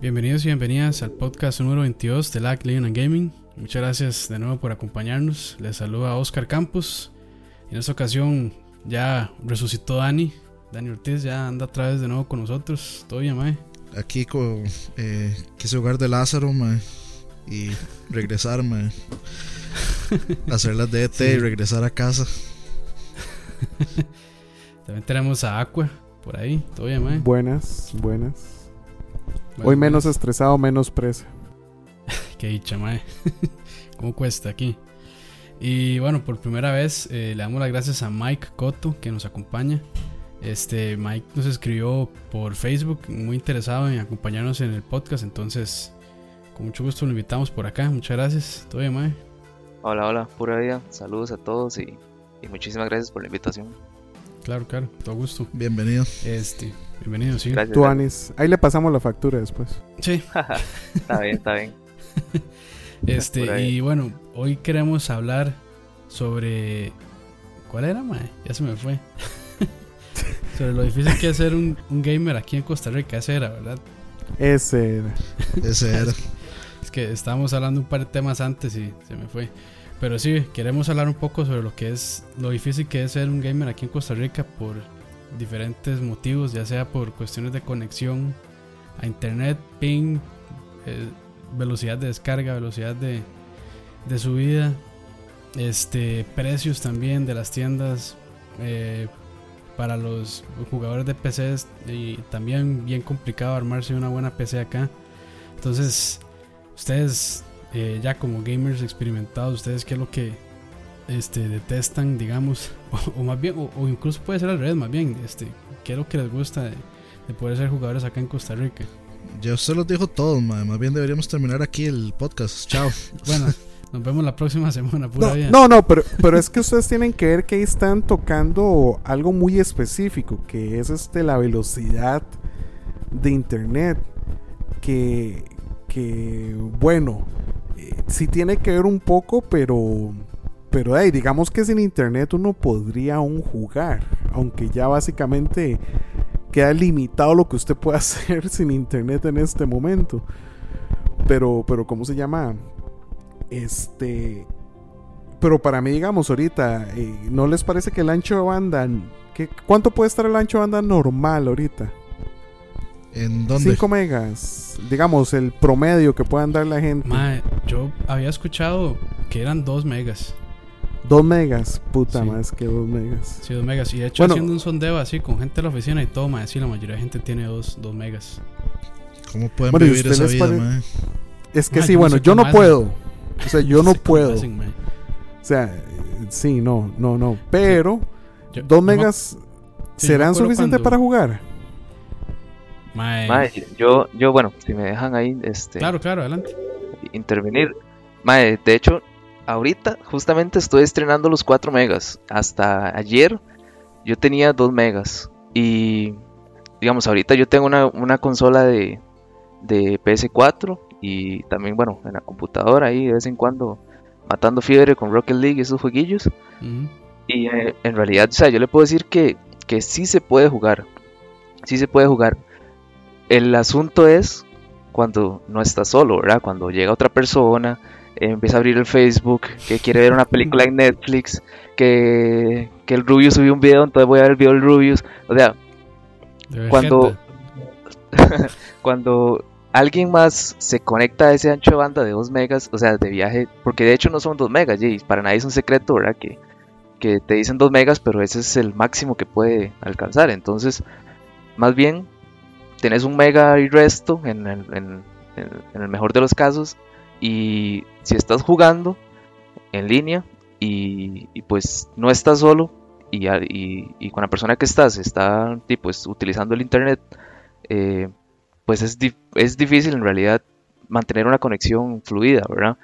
Bienvenidos y bienvenidas al podcast número 22 de LAC Leon and Gaming. Muchas gracias de nuevo por acompañarnos. Les saluda Oscar Campos. En esta ocasión ya resucitó Dani. Dani Ortiz ya anda otra vez de nuevo con nosotros. Todo bien, mae. Aquí con eh, quise jugar de Lázaro, mae, y regresar, mae. Hacer las de ET y regresar a casa. También tenemos a Aqua por ahí. Todo bien, mae. Buenas, buenas. Bueno, Hoy menos estresado, menos presa. Qué dicha, mae. ¿Cómo cuesta aquí? Y bueno, por primera vez eh, le damos las gracias a Mike Cotto que nos acompaña. Este Mike nos escribió por Facebook, muy interesado en acompañarnos en el podcast, entonces con mucho gusto lo invitamos por acá. Muchas gracias. Todo bien, mae. Hola, hola, pura vida. Saludos a todos y, y muchísimas gracias por la invitación. Claro, claro, todo gusto. Bienvenido. Este, bienvenido, sí. Gracias. Tú, Anis. Ahí le pasamos la factura después. Sí, está bien, está bien. Este, y bueno, hoy queremos hablar sobre. ¿Cuál era, mae? Ya se me fue. sobre lo difícil que es ser un, un gamer aquí en Costa Rica, ese era, ¿verdad? Ese era. Ese era. Es que estábamos hablando un par de temas antes y se me fue. Pero sí, queremos hablar un poco sobre lo que es lo difícil que es ser un gamer aquí en Costa Rica por diferentes motivos, ya sea por cuestiones de conexión a internet, ping, eh, velocidad de descarga, velocidad de, subida, este, precios también de las tiendas eh, para los jugadores de PCs y también bien complicado armarse una buena PC acá. Entonces, ustedes eh, ya como gamers experimentados, ustedes qué es lo que este, detestan, digamos, o, o más bien, o, o incluso puede ser al revés, más bien, este, qué es lo que les gusta de, de poder ser jugadores acá en Costa Rica. Ya usted los dijo todos, mae. Más bien deberíamos terminar aquí el podcast. Chao. Bueno, nos vemos la próxima semana, pura No, vida. no, no, pero, pero es que ustedes tienen que ver que ahí están tocando algo muy específico, que es este la velocidad de internet. Que, que bueno, sí tiene que ver un poco, pero, pero digamos que sin internet uno podría aún jugar, aunque ya básicamente queda limitado lo que usted puede hacer sin internet en este momento. Pero, pero, ¿cómo se llama? Este. Pero para mí, digamos, ahorita, eh, ¿no les parece que el ancho de banda. ¿qué- ¿Cuánto puede estar el ancho de banda normal ahorita? ¿En dónde? 5 megas. Digamos, el promedio que puedan dar la gente. Mae, yo había escuchado que eran 2 megas. 2 megas. Puta Sí. más que 2 megas. Sí, 2 megas. Y de hecho, Bueno. haciendo un sondeo así con gente de la oficina y todo, mae, sí, la mayoría de gente tiene 2 megas. ¿Cómo pueden Bueno, ¿y vivir esa vida, mae? Es que Mae, sí, yo no bueno, sé yo no hacen. puedo. O sea, yo no sé puedo. hacen. O sea, sí, no, no, no. Pero, Yo- 2 no me- megas sí, yo me serán suficientes cuando- para jugar. Mae, Mae, yo, yo, bueno, si me dejan ahí, este, Claro, claro, adelante. intervenir. Mae, de hecho, ahorita justamente estoy estrenando los 4 megas. Hasta ayer yo tenía 2 megas. Y, digamos, ahorita yo tengo una, una consola de, de PS4 y también, bueno, en la computadora ahí de vez en cuando matando fiebre con Rocket League y esos jueguillos. Ujú. Y eh, en realidad, o sea, yo le puedo decir que, que sí se puede jugar. Sí se puede jugar. El asunto es cuando no estás solo, ¿verdad? Cuando llega otra persona, eh, empieza a abrir el Facebook, que quiere ver una película en Netflix, que, que el Rubius subió un video, entonces voy a ver el video del Rubius. O sea, Cuando- cuando alguien más se conecta a ese ancho de banda de 2 megas, o sea, de viaje, porque de hecho no son 2 megas, y para nadie es un secreto, ¿verdad? Que, que te dicen 2 megas, pero ese es el máximo que puede alcanzar. Entonces, más bien, tenés un mega y resto en el, mejor de los casos, y si estás jugando en línea y, pues no estás solo, y, con la persona que estás está pues, utilizando el internet, eh, pues es, es difícil en realidad mantener una conexión fluida, ¿verdad?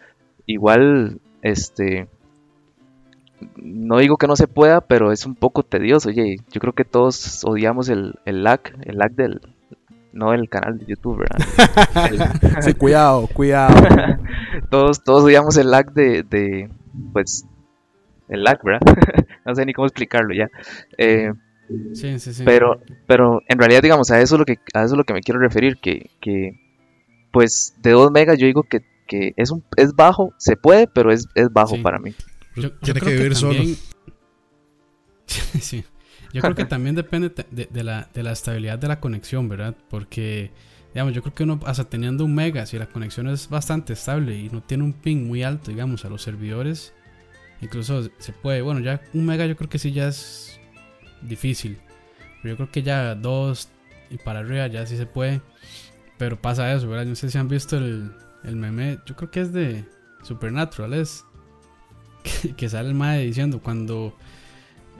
Igual, este, no digo que no se pueda, pero es un poco tedioso. Oye, yo creo que todos odiamos el, el lag, el lag del, no el canal de YouTube, ¿verdad? Sí, cuidado, cuidado. todos, todos odiamos el lag de, de, pues, el lag, ¿verdad? no sé ni cómo explicarlo ya. Eh, Sí, sí, sí. pero, pero en realidad, digamos, a eso es lo que, a eso es lo que me quiero referir, que, que pues de 2 megas yo digo que, que es, un, es bajo, se puede, pero es, es bajo Sí. para mí. Yo, yo Tiene que vivir solo. también- sí. Yo creo que también depende de, de la, de la estabilidad de la conexión, ¿verdad? Porque, digamos, yo creo que uno, hasta teniendo un mega, si la conexión es bastante estable y no tiene un ping muy alto, digamos, a los servidores, incluso se puede, bueno, ya un mega yo creo que sí ya es difícil. Pero yo creo que ya dos y para arriba ya sí se puede. Pero pasa eso, ¿verdad? Yo no sé si han visto el, el meme, yo creo que es de Supernatural, es que, que sale el mae diciendo cuando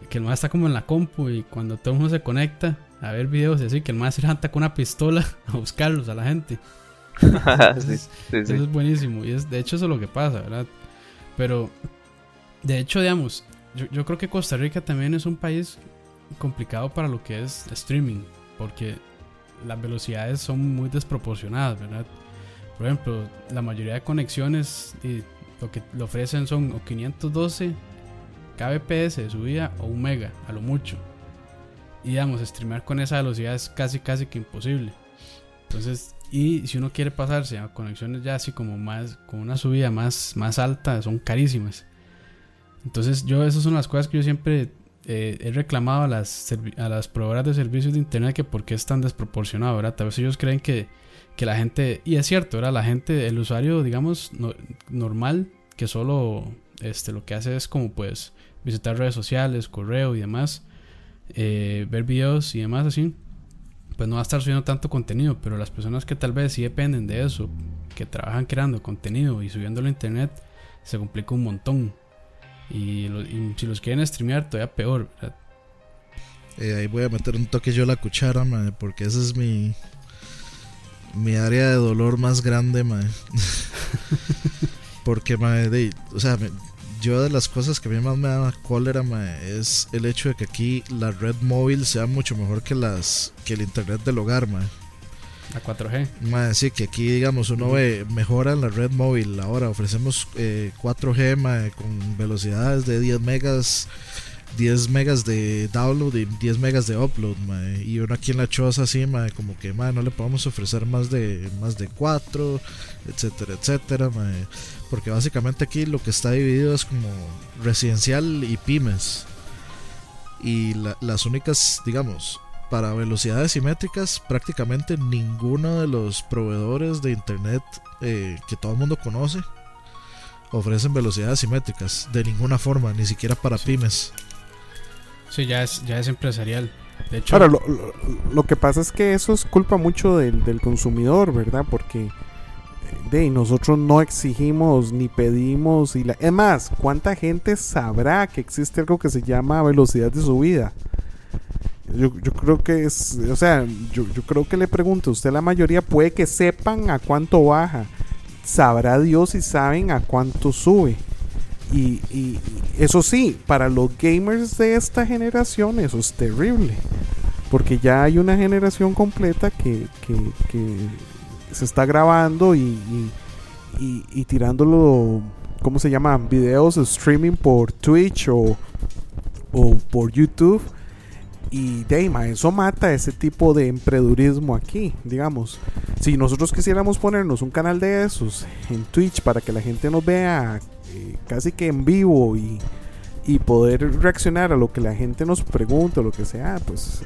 que el mae está como en la compu y cuando todo el mundo se conecta a ver videos y así, que el mae se levanta con una pistola a buscarlos a la gente. sí, Entonces, sí, sí. Eso es buenísimo. Y es, de hecho, eso es lo que pasa, ¿verdad? Pero, de hecho, digamos, yo, yo creo que Costa Rica también es un país complicado para lo que es streaming. Porque las velocidades son muy desproporcionadas, ¿verdad? Por ejemplo, la mayoría de conexiones y lo que le ofrecen son o 512 kbps de subida o 1 mega, a lo mucho. Y digamos, streamear con esa velocidad es casi, casi que imposible. Entonces, y si uno quiere pasarse a conexiones ya así como más, con una subida más, más alta, son carísimas. Entonces, yo, esas son las cosas que yo siempre eh, he reclamado a las, a las proveedoras de servicios de internet, que por qué es tan desproporcionado, ¿verdad? Tal vez ellos creen que, que la gente, y es cierto, ¿verdad? La gente, el usuario, digamos, no- normal, que solo este, lo que hace es como pues visitar redes sociales, correo y demás, eh, ver videos y demás así, pues no va a estar subiendo tanto contenido, pero las personas que tal vez sí dependen de eso, que trabajan creando contenido y subiéndolo a internet, se complica un montón. Y, si los quieren streamear, todavía peor. Eh, ahí voy a meter un toque yo la cuchara, mae, porque ese es mi mi área de dolor más grande, mae. porque, de- o sea, yo de las cosas que a mí más me da cólera, mae, es el hecho de que aquí la red móvil sea mucho mejor que las que el internet del hogar, mae. A 4G. Mae, sí, que aquí, digamos, uno ve, mejora en la red móvil. Ahora ofrecemos eh, 4G mae, con velocidades de 10 megas, 10 megas de download y 10 megas de upload. mae. Y uno aquí en la choza, así, mae, como que mae, no le podemos ofrecer más de, más de 4, etcétera, etcétera. mae. Porque básicamente aquí lo que está dividido es como residencial y pymes. Y la- las únicas, digamos, para velocidades simétricas, prácticamente ninguno de los proveedores de internet eh, que todo el mundo conoce ofrecen velocidades simétricas de ninguna forma, ni siquiera para pymes. Sí, ya es, ya es empresarial. De hecho, Ahora, lo, lo- lo que pasa es que eso es culpa mucho del, del consumidor, ¿verdad? Porque eh, de, nosotros no exigimos ni pedimos. y la, Es más, ¿cuánta gente sabrá que existe algo que se llama velocidad de subida? Yo, yo creo que es, o sea, yo, yo creo que le pregunto, usted la mayoría puede que sepan a cuánto baja. Sabrá Dios si saben a cuánto sube. Y, eso sí, para los gamers de esta generación eso es terrible. Porque ya hay una generación completa que, que- se está grabando y- y tirándolo, ¿cómo se llama? Videos streaming por Twitch o, o por YouTube. Y Deima, eso mata ese tipo de emprendurismo aquí, digamos. Si nosotros quisiéramos ponernos un canal de esos en Twitch para que la gente nos vea eh, casi que en vivo y, y poder reaccionar a lo que la gente nos pregunta lo que sea, pues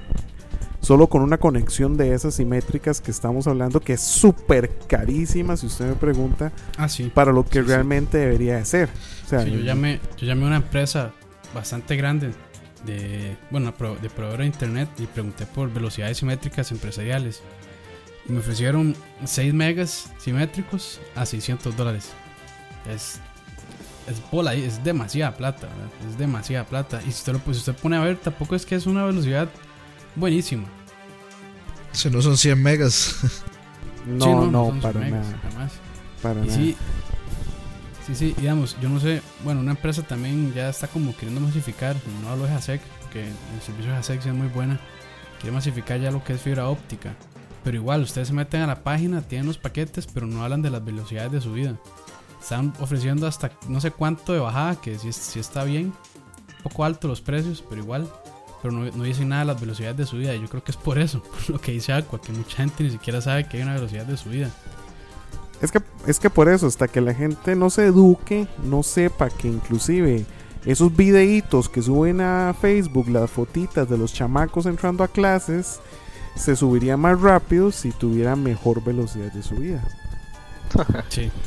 solo con una conexión de esas simétricas que estamos hablando, que es súper carísima, si usted me pregunta, ah, sí. para lo que Sí, sí. realmente debería de ser. O sea, Sí, yo, llamé, yo llamé a una empresa bastante grande de, bueno, de proveedor de internet y pregunté por velocidades simétricas empresariales. Y me ofrecieron 6 megas simétricos a 600 dólares. Es, es bola, es demasiada plata, ¿verdad? es demasiada plata. Y si usted, lo, pues, usted pone a ver, tampoco es que es una velocidad buenísima. Si no son 100 megas. no, Sí, no, son para megas, nada. jamás. Para Y nada. sí, sí, sí, digamos, yo no sé, bueno, una empresa también ya está como queriendo masificar, no hablo de Hasek, que el servicio de sí es muy buena, quiere masificar ya lo que es fibra óptica, pero igual, ustedes se meten a la página, tienen los paquetes, pero no hablan de las velocidades de subida. Están ofreciendo hasta no sé cuánto de bajada, que sí, sí está bien, un poco alto los precios, pero igual. Pero no, no dicen nada de las velocidades de subida. Y yo creo que es por eso, por lo que dice Aqua, que mucha gente ni siquiera sabe que hay una velocidad de subida. Es que, es que por eso, hasta que la gente no se eduque, no sepa que inclusive esos videitos que suben a Facebook, las fotitas de los chamacos entrando a clases, se subiría más rápido si tuviera mejor velocidad de subida. Sí.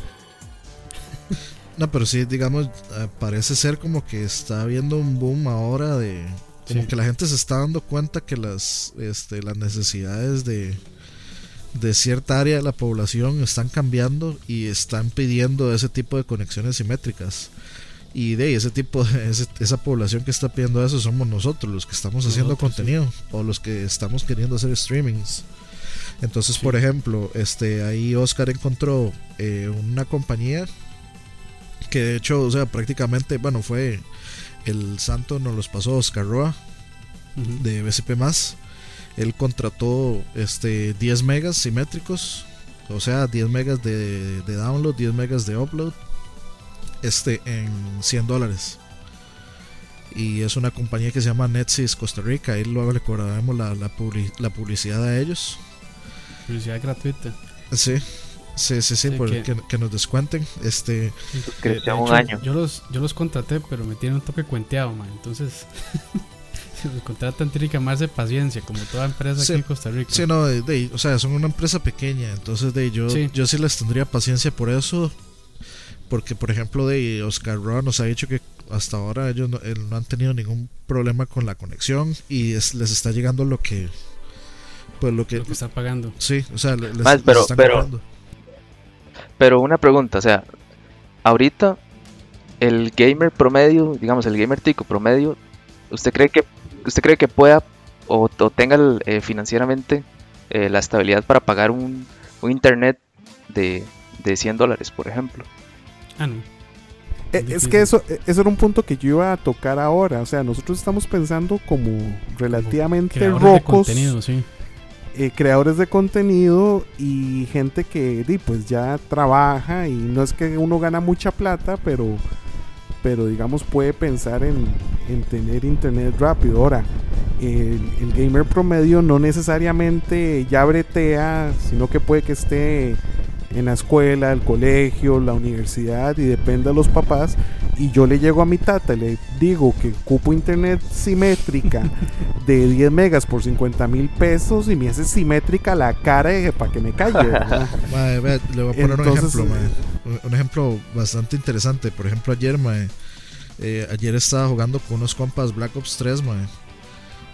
No, pero sí, digamos, eh, parece ser como que está habiendo un boom ahora de... Como Sí. que la gente se está dando cuenta que las, este, las necesidades de, de cierta área de la población están cambiando y están pidiendo ese tipo de conexiones simétricas. Y de ahí, ese tipo de, ese- esa población que está pidiendo eso somos nosotros, los que estamos haciendo sí. contenido o los que estamos queriendo hacer streamings. Entonces, Sí. por ejemplo, este ahí Oscar encontró eh, una compañía que de hecho, o sea, prácticamente, bueno, fue el santo nos los pasó Oscar Roa de BCP más. Él contrató este 10 megas simétricos, o sea, 10 megas de, de download, 10 megas de upload, este en 100 dólares. Y es una compañía que se llama Netsys Costa Rica. Ahí luego le cobraremos la, la, publi- la publicidad a ellos. Publicidad gratuita. Sí, sí, sí, sí, Sí, por- que- que, que nos descuenten. Este, Suscripción De un año. Yo los, yo los contraté, pero me tienen un toque cuenteado, man. Entonces, si los contratan, tienen que amarse paciencia, como toda empresa Sí. aquí en Costa Rica. Sí, no, de- de- o sea, son una empresa pequeña, entonces de yo, Sí. yo sí les tendría paciencia por eso, porque por ejemplo de Oscar Roa nos ha dicho que hasta ahora ellos no, él no han tenido ningún problema con la conexión y es- les está llegando lo que, pues lo que, Lo que están pagando. sí, o sea, le- les, Más, les pero- están pero- cobrando. Pero una pregunta, o sea, ahorita el gamer promedio, digamos el gamer tico promedio, ¿usted cree que usted cree que pueda o, o tenga el, eh, financieramente eh, la estabilidad para pagar un, un internet de, de 100 dólares, por ejemplo? Ah, no. Eh, Es que eso, eso era un punto que yo iba a tocar ahora. O sea, nosotros estamos pensando como relativamente rocos, contenido, sí. Eh, creadores de contenido y gente que pues ya trabaja y no es que uno gana mucha plata, pero, pero digamos puede pensar en, en tener internet rápido. Ahora, el, el gamer promedio no necesariamente ya bretea, sino que puede que esté en la escuela, el colegio, la universidad y depende de los papás. Y yo le llego a mi tata y le digo que ocupo internet simétrica de 10 megas por 50 mil pesos y me hace simétrica la cara para que me calle. vea, le voy a poner Entonces, un ejemplo, eh, mae. Un- ejemplo bastante interesante. Por ejemplo, ayer, eh, ayer estaba jugando con unos compas Black Ops 3, mae.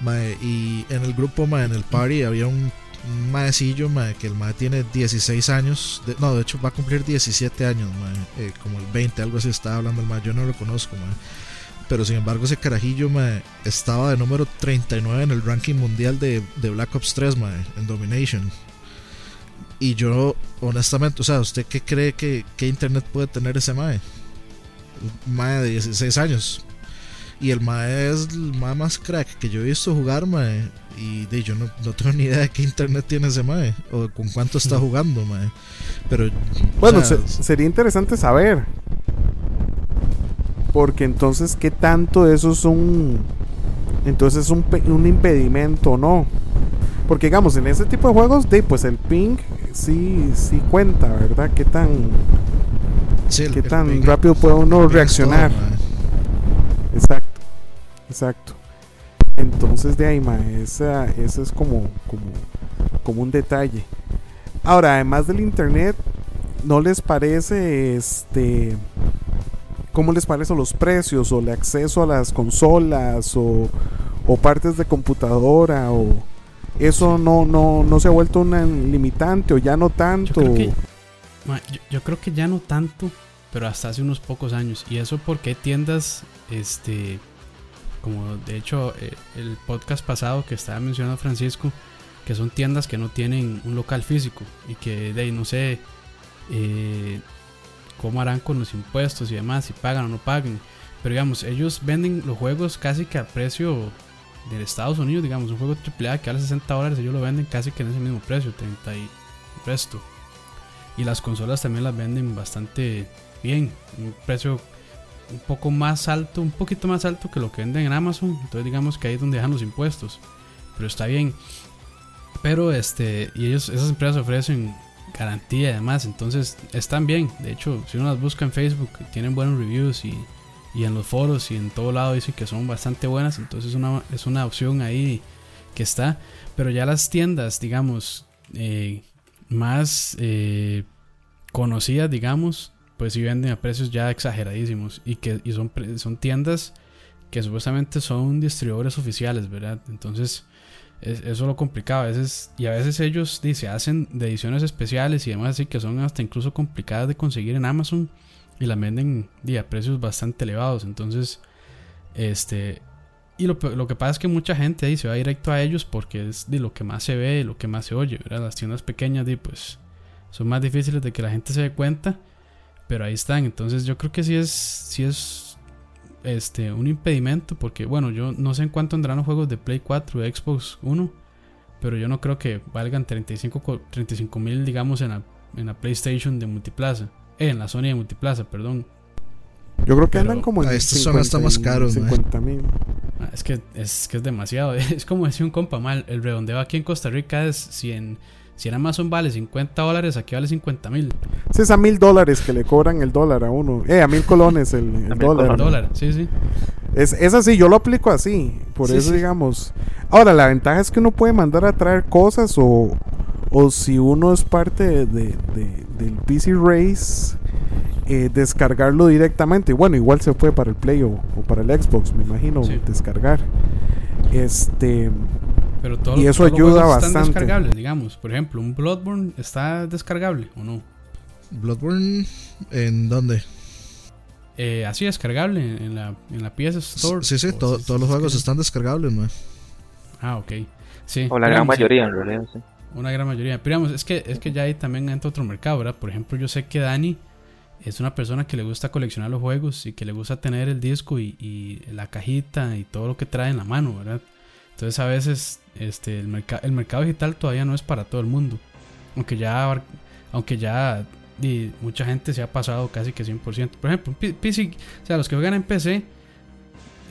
Mae, y en el grupo, mae, en el party había un, un maecillo, mae, que el mae tiene 16 años. no, de hecho va a cumplir 17 años, eh, como el 20, algo así estaba hablando el mae. Yo no lo conozco. Pero sin embargo, ese carajillo, estaba de número 39 en el ranking mundial de, Black Ops 3, mae, en Domination. Y yo, honestamente, o sea, ¿usted qué cree que, que internet puede tener ese mae? Mae de 16 años. Y el mae es el mae más crack que yo he visto jugar, mae. Y de, yo no, no tengo ni idea de qué internet tiene ese mae. O con cuánto está jugando, mae. Pero. Bueno, o sea, se- sería interesante saber. Porque entonces, ¿qué tanto de eso es un. Entonces es un, un impedimento o no? Porque digamos, en ese tipo de juegos, de, pues el ping sí, sí cuenta, ¿verdad? ¿Qué tan, sí, el- qué el tan rápido puede uno reaccionar? todo, exacto. Entonces de ahí, ma, esa, esa es como, como, como un detalle. Ahora, además del internet, ¿no les parece este cómo les parece los precios o el acceso a las consolas o, o partes de computadora o eso no, no, no se ha vuelto una limitante o ya no Yo tanto? creo, que, ma, yo, yo creo que ya no tanto, pero hasta hace unos pocos años. Y eso porque hay tiendas, este, como de hecho eh, el podcast pasado que estaba mencionando Francisco, que son tiendas que no tienen un local físico y que de ahí no sé eh, cómo harán con los impuestos y demás, si pagan o no pagan. Pero digamos, ellos venden los juegos casi que a precio de Estados Unidos, digamos, un juego AAA que vale 60 dólares, ellos lo venden casi que en ese mismo precio, 30 y resto. Y las consolas también las venden bastante bien, un precio un poco más alto, un poquito más alto que lo que venden en Amazon. Entonces digamos que ahí es donde dejan los impuestos. Pero está bien. Pero este, y ellos, esas empresas ofrecen garantía y demás. Entonces están bien. De hecho, si uno las busca en Facebook, tienen buenos reviews y, y en los foros y en todo lado dicen que son bastante buenas. Entonces una, es una opción ahí que está. Pero ya las tiendas, digamos, eh, más eh, conocidas, digamos, pues sí venden a precios ya exageradísimos. Y que y son, son tiendas que supuestamente son distribuidores oficiales, ¿verdad? Entonces eso es lo complicado. A veces, y a veces ellos se hacen de ediciones especiales y demás así que son hasta incluso complicadas de conseguir en Amazon y las venden a precios bastante elevados. Entonces, este. Y lo, lo, que pasa es que mucha gente ahí se va directo a ellos porque es de lo que más se ve, lo que más se oye, ¿verdad? Las tiendas pequeñas, de, pues, son más difíciles de que la gente se dé cuenta, pero ahí están. Entonces, yo creo que sí es, sí es este, un impedimento porque, bueno, yo no sé en cuánto andarán los juegos de Play 4 de Xbox 1, pero yo no creo que valgan 35 mil, digamos, en la, en la PlayStation de Multiplaza, eh, en la Sony de Multiplaza, perdón. Yo creo que andan como en. Estas son hasta más caros, 50 mil. Ah, es que es que es demasiado. Es como decía un compa mal. El redondeo aquí en Costa Rica es 100 si en Amazon vale 50 dólares, aquí vale 50 mil. Sí, es a mil dólares que le cobran el dólar a uno. Eh, a mil colones el, el dólar. dólar, sí, sí. Es, es, así, yo lo aplico así. Por eso, digamos. Ahora, la ventaja es que uno puede mandar a traer cosas o, o si uno es parte de, del PC Race, eh, descargarlo directamente. Bueno, igual se puede para el Play o, para el Xbox, me imagino, descargar. Este. Pero todo, y eso ayuda los bastante. Están descargables, digamos. Por ejemplo, un Bloodborne está descargable o no? Bloodborne, ¿en dónde? Eh, así descargable en la, en la PS Store. Sí, sí, todos los juegos están descargables, ¿no? Ah, ok. Sí, o la gran mayoría, en realidad, sí. Una gran mayoría. Pero digamos, es que, es que ya ahí también entra otro mercado, ¿verdad? Por ejemplo, yo sé que Dani es una persona que le gusta coleccionar los juegos y que le gusta tener el disco y, y la cajita y todo lo que trae en la mano, ¿verdad? Entonces a veces este, el, el mercado digital todavía no es para todo el mundo. Aunque ya, aunque ya mucha gente se ha pasado casi que 100%. Por ejemplo, PC, o sea, los que juegan en PC,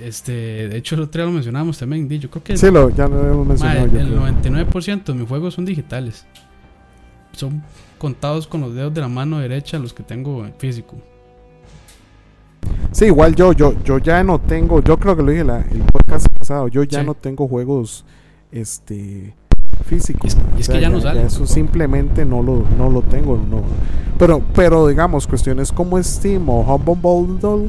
este, de hecho el otro día lo mencionamos también, yo creo que sí, lo, ya lo hemos mencionado. el 99% de mis juegos son digitales. Son contados con los dedos de la mano derecha los que tengo en físico. Sí, igual yo, yo, yo ya no tengo, yo creo que lo dije la, el podcast pasado, yo ya no tengo juegos este físicos. Y es, que ya, no sale. eso simplemente no lo, no lo tengo. No. Pero, pero digamos, cuestiones como Steam o Humble Bundle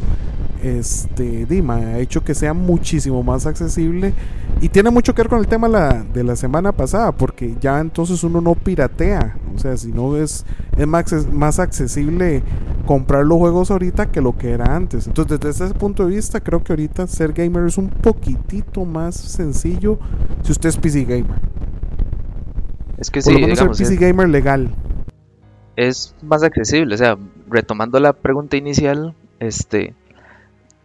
este, Dima ha hecho que sea muchísimo más accesible y tiene mucho que ver con el tema la, de la semana pasada, porque ya entonces uno no piratea, o sea, si no es, es más, más accesible comprar los juegos ahorita que lo que era antes. Entonces, desde ese punto de vista, creo que ahorita ser gamer es un poquitito más sencillo si usted es PC gamer. Es que sí, Por PC gamer legal. Es más accesible, o sea, retomando la pregunta inicial, este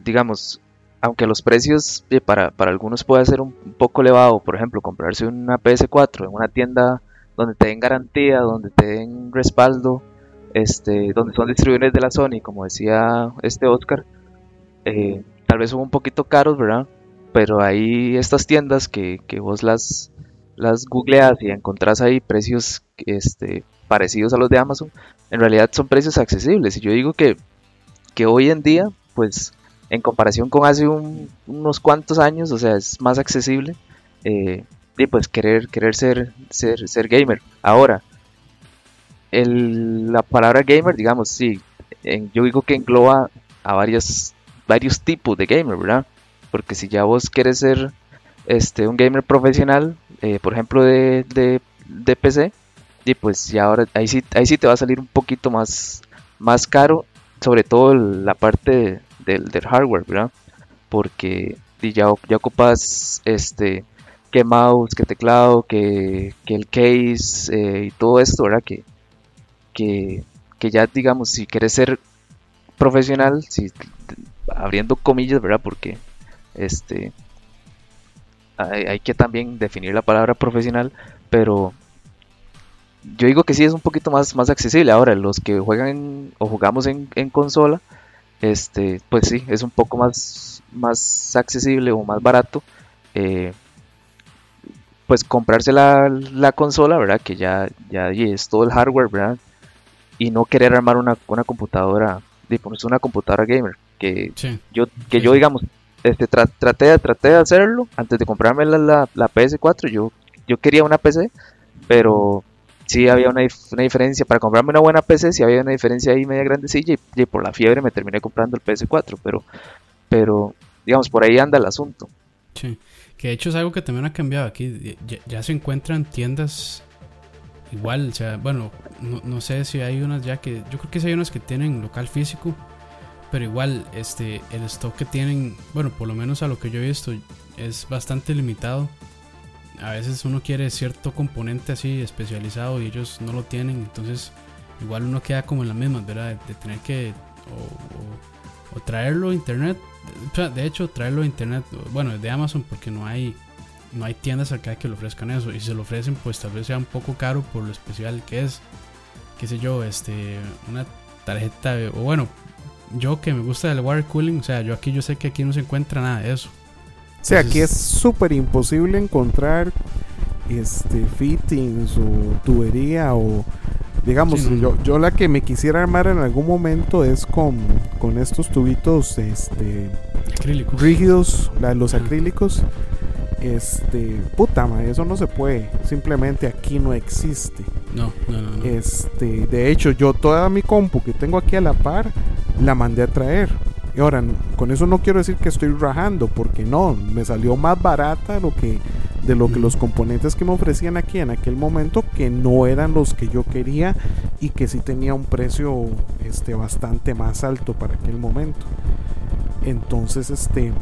digamos, aunque los precios eh, para, para, algunos puede ser un, poco elevado, por ejemplo, comprarse una PS4 en una tienda donde te den garantía, donde te den respaldo, este, donde son distribuidores de la Sony, como decía este Oscar, eh, tal vez son un poquito caros, ¿verdad? Pero hay estas tiendas que, que vos las, las googleas y encontrás ahí precios este, parecidos a los de Amazon, en realidad son precios accesibles. Y yo digo que, que hoy en día, pues en comparación con hace unos cuantos años, o sea, es más accesible. Eh, y pues querer, querer ser, ser, ser gamer. Ahora, la palabra gamer, digamos, sí, yo digo que engloba a varios, varios tipos de gamer, ¿verdad? Porque si ya vos quieres ser este, un gamer profesional, eh, por ejemplo, de, de, de, PC, y pues ya ahora ahí sí, ahí sí te va a salir un poquito más, más caro, sobre todo la parte del, hardware, ¿verdad? Porque ya, ya ocupas este que mouse, que teclado, que, el case eh, y todo esto, ¿verdad? Que, que, ya digamos, si quieres ser profesional, si, abriendo comillas, ¿verdad? Porque este hay, que también definir la palabra profesional, pero yo digo que sí es un poquito más, más accesible. Ahora, los que juegan o jugamos en, en consola, este, pues sí, es un poco más, más accesible o más barato. Eh, pues comprarse la, la consola, ¿verdad? Que ya, ya es todo el hardware, ¿verdad? Y no querer armar una, una computadora, una computadora gamer. Que Sí. yo, que Sí, yo digamos, este, tra- traté, de- traté de hacerlo antes de comprarme la, la, la PS4. Yo, yo quería una PC, pero sí había una, una diferencia. Para comprarme una buena PC, sí había una diferencia ahí media grandecilla. Y, y por la fiebre me terminé comprando el PS4. Pero, pero digamos, por ahí anda el asunto. Que de hecho es algo que también ha cambiado aquí. Ya, ya se encuentran tiendas igual. O sea, bueno, no, no sé si hay unas ya que. Yo creo que sí hay unas que tienen local físico. Pero igual, este, el stock que tienen, bueno, por lo menos a lo que yo he visto, es bastante limitado. A veces uno quiere cierto componente así especializado y ellos no lo tienen. Entonces, igual uno queda como en la misma, ¿verdad? De, tener que o, traerlo a internet. O sea, de hecho, traerlo a internet, bueno, de Amazon, porque no hay no hay tiendas acá que le ofrezcan eso. Y se lo ofrecen, pues tal vez sea un poco caro por lo especial que es. Qué sé yo, este, una tarjeta, o bueno, yo que me gusta el water cooling, o sea, yo aquí yo sé que aquí no se encuentra nada de eso. O sea, aquí es Entonces- súper imposible encontrar este fittings o tubería o digamos Sí, yo, yo la que me quisiera armar en algún momento es con, con estos tubitos este Acrílico. rígidos la- los acrílicos este puta ma, eso no se puede simplemente aquí no existe No, no, no. no. este, de hecho, yo toda mi compu que tengo aquí a la par la mandé a traer. Y ahora, con eso no quiero decir que estoy rajando, porque no, me salió más barata lo que, de lo que los componentes que me ofrecían aquí en aquel momento, que no eran los que yo quería y que sí tenía un precio este, bastante más alto para aquel momento. Entonces, este,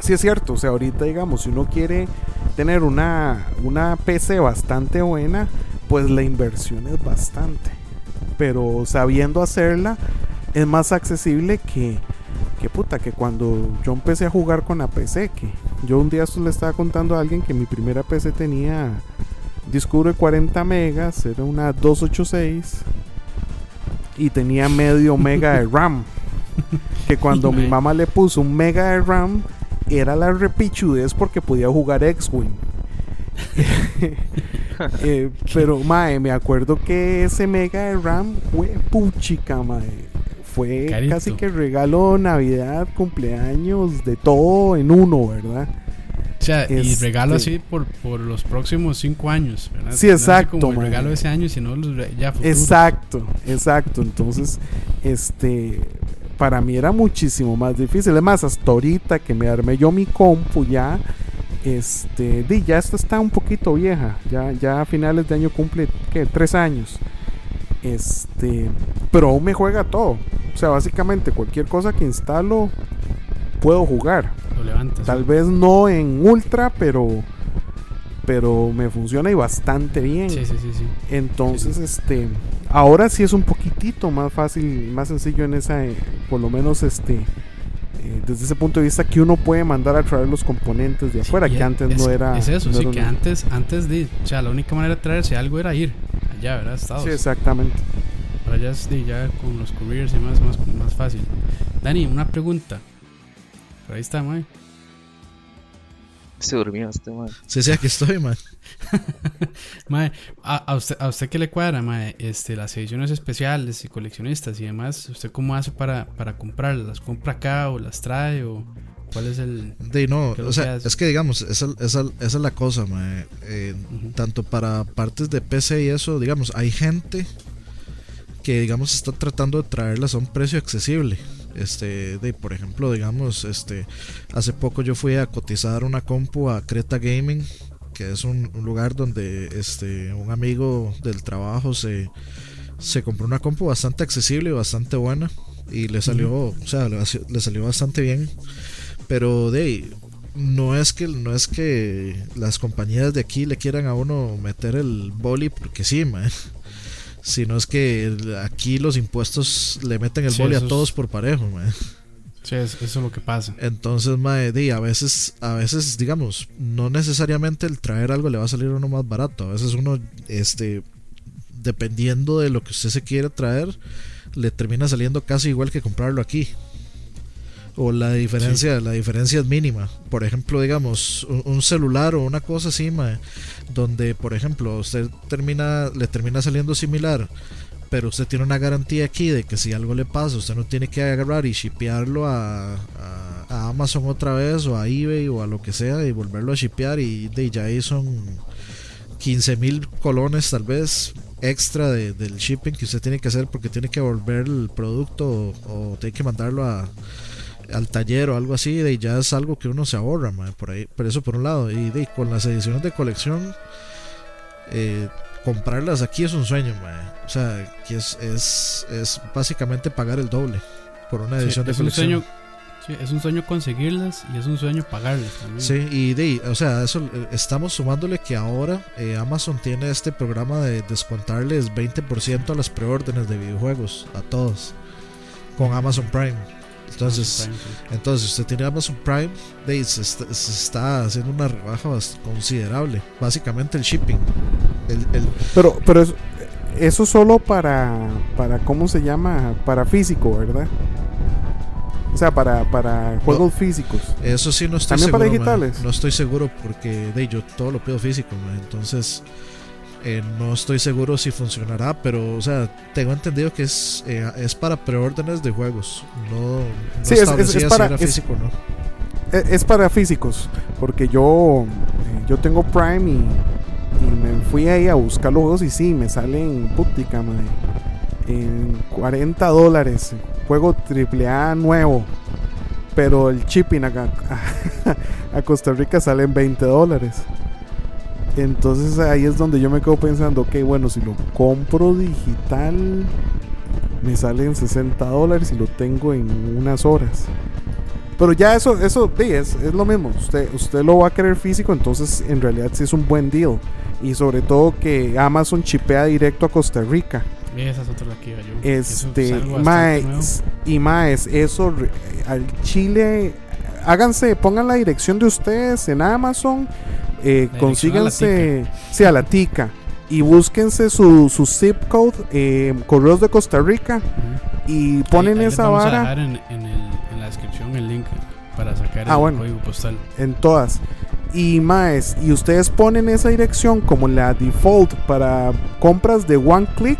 sí es cierto, o sea, ahorita digamos, si uno quiere tener una, una PC bastante buena, pues la inversión es bastante. Pero sabiendo hacerla, es más accesible que, que puta, que cuando yo empecé a jugar con la PC, que yo un día le estaba contando a alguien que mi primera PC tenía disco de 40 megas, era una 286 y tenía medio mega de RAM. Que cuando mi mamá le puso un mega de RAM, era la repichudez porque podía jugar X-Wing. Eh, pero, mae, me acuerdo que ese mega de RAM fue puchica, mae. Fue Carito. casi que regalo, Navidad, cumpleaños, de todo en uno, ¿verdad? O sea, y este- regalo así por, por los próximos cinco años, ¿verdad? Sí, No exacto, Como el man. regalo de ese año, sino ya futuro. Exacto, exacto. Entonces, este, para mí era muchísimo más difícil. Es más, hasta ahorita que me armé yo mi compu ya, este, di, ya esta está un poquito vieja. Ya, ya a finales de año cumple, ¿qué? Tres años. Este, pero aún me juega todo. O sea, básicamente cualquier cosa que instalo, puedo jugar. Lo levantas. Tal vez no en ultra, pero, pero me funciona y bastante bien. Sí, sí, sí, sí. Entonces, este, ahora sí es un poquitito más fácil, más sencillo en esa, eh, por lo menos, este, eh, desde ese punto de vista que uno puede mandar a traer los componentes de afuera, Sí, que es- antes es- no era. Es eso, no sí, que antes, antes de. O sea, la única manera de traerse algo era ir allá, ¿verdad? Estados. Sí, exactamente. Para allá es de ya con los couriers y más, más, más fácil. Dani, una pregunta. Por ahí está, Mae. Se durmió este man. Sí, sí, aquí estoy, man. Mae, a, a usted, ¿a usted qué le cuadra, Mae? Este, las ediciones especiales y coleccionistas y demás, ¿usted cómo hace para, para comprarlas? ¿Las compra acá o las trae o cuál es el...? No, ¿Qué es lo o sea, es que digamos, esa, esa, esa es la cosa, mae. Eh, tanto para partes de PC y eso, digamos, hay gente que, digamos, está tratando de traerlas a un precio accesible. Este, de, por ejemplo, digamos, este, hace poco yo fui a cotizar una compu a Creta Gaming, que es un, un lugar donde, este, un amigo del trabajo se, se compró una compu bastante accesible y bastante buena y le salió, o sea, le, le salió bastante bien. Pero de ahí, no es que no es que las compañías de aquí le quieran a uno meter el boli porque sí, man. Sino es que aquí los impuestos le meten el Sí, boli a es- todos por parejo, man. Sí, es- eso es lo que pasa. Entonces, mae, a veces, a veces, digamos, no necesariamente el traer algo le va a salir a uno más barato. A veces uno, este, dependiendo de lo que usted se quiere traer, le termina saliendo casi igual que comprarlo aquí. O la diferencia la diferencia es mínima. Por ejemplo digamos un, un celular o una cosa así mae, donde por ejemplo usted termina le termina saliendo similar pero usted tiene una garantía aquí de que si algo le pasa usted no tiene que agarrar y shipearlo a, a, a Amazon otra vez o a eBay o a lo que sea y volverlo a shipear y de ya ahí son 15 mil colones tal vez extra de- del shipping que usted tiene que hacer porque tiene que volver el producto o, o tiene que mandarlo a, al taller o algo así de ya es algo que uno se ahorra por ahí pero eso por un lado y de, con las ediciones de colección eh, comprarlas aquí es un sueño o sea que es, es, es básicamente pagar el doble por una Sí, edición de es un colección sueño. sí, es un sueño conseguirlas y es un sueño pagarlas también. Sí, y de, o sea, eso eh, estamos sumándole que ahora eh, Amazon tiene este programa de descontarles 20% a las preórdenes de videojuegos a todos con Amazon Prime. Entonces, Prime, sí. entonces si usted tiene Amazon Prime, de, se, está, se está haciendo una rebaja considerable. Básicamente el shipping. El, el- Pero, pero es- eso solo para, para, ¿cómo se llama? Para físico, ¿verdad? O sea, para, para juegos físicos. eso sí no estoy ¿También seguro. para digitales? No estoy seguro porque de yo todo lo pido físico, entonces eh, no estoy seguro si funcionará, pero o sea, tengo entendido que es eh, es para preórdenes de juegos, no, no Sí, es- si para- era es- físico no. E- Es para físicos, porque yo, eh, yo tengo Prime y, y me fui ahí a buscar los juegos y sí, me salen putica, madre, en 40 dólares, juego AAA nuevo, pero el shipping acá, a Costa Rica sale en 20 dólares. Entonces ahí es donde yo me quedo pensando, ok, bueno, si lo compro digital, me sale en 60 dólares y lo tengo en unas horas. Pero ya eso, eso sí, es, es lo mismo. Usted, usted lo va a querer físico, entonces en realidad sí es un buen deal. Y sobre todo que Amazon chipea directo a Costa Rica. Esa es otra la que iba yo. Este, maes, y más, eso al Chile, háganse, pongan la dirección de ustedes en Amazon, eh, a consíganse, sí, a la tica, y búsquense su, su zip code, eh, correos de Costa Rica, y ponen Ahí- ahí esa vamos a vara. dejar en, en el- en la descripción el link para sacar Ah, el bueno. código postal. en todas. Y más, y ustedes ponen esa dirección como la default para compras de one click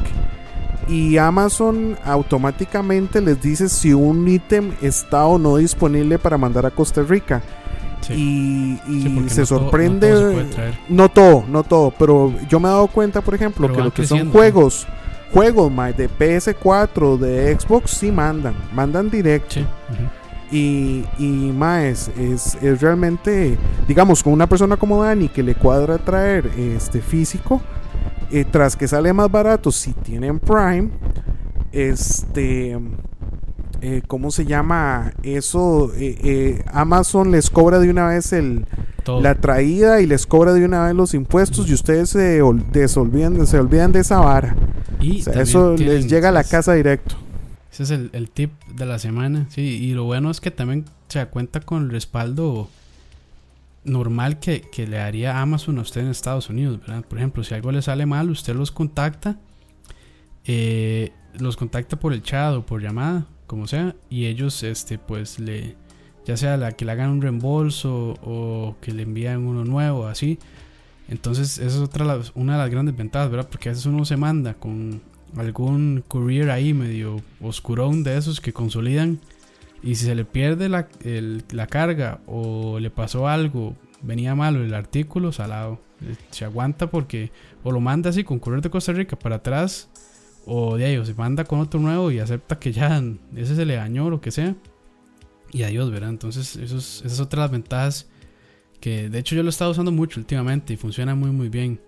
y Amazon automáticamente les dice si un ítem está o no disponible para mandar a Costa Rica. Sí. Y, y Sí, se no todo- no sorprende. todo se no todo, no todo, pero yo me he dado cuenta, por ejemplo, Pero que lo que son juegos, juegos mae, de PS4, de Xbox, sí mandan, mandan directo. Sí. Y, y más, es, es realmente, digamos, con una persona como Dani que le cuadra traer este físico, eh, tras que sale más barato si tienen Prime, este, eh, ¿cómo se llama? Eso, eh, Amazon les cobra de una vez el, Todo. la traída y les cobra de una vez los impuestos y ustedes se desolvidan, se olvidan de esa vara. y O sea, también eso tienen- les llega a la casa directo. Ese es el, el tip de la semana. Sí, y lo bueno es que también se cuenta con el respaldo normal que, que le daría Amazon a usted en Estados Unidos, ¿verdad? Por ejemplo, si algo le sale mal, usted los contacta, eh, los contacta por el chat o por llamada, como sea, y ellos, este, pues le, ya sea la que le hagan un reembolso o que le envíen uno nuevo, así. Entonces, esa es otra, una de las grandes ventajas, ¿verdad? Porque a veces uno se manda con algún courier ahí medio oscurón de esos que consolidan y si se le pierde la, la carga o le pasó algo, venía malo el artículo, salado. Eh, Se aguanta porque o lo manda así con courier de Costa Rica para atrás o de ahí, o se manda con otro nuevo y acepta que ya ese se le dañó o lo que sea. Y adiós, ¿verdad? Entonces, eso es, esa es otra de las ventajas que de hecho yo lo he estado usando mucho últimamente y funciona muy muy bien.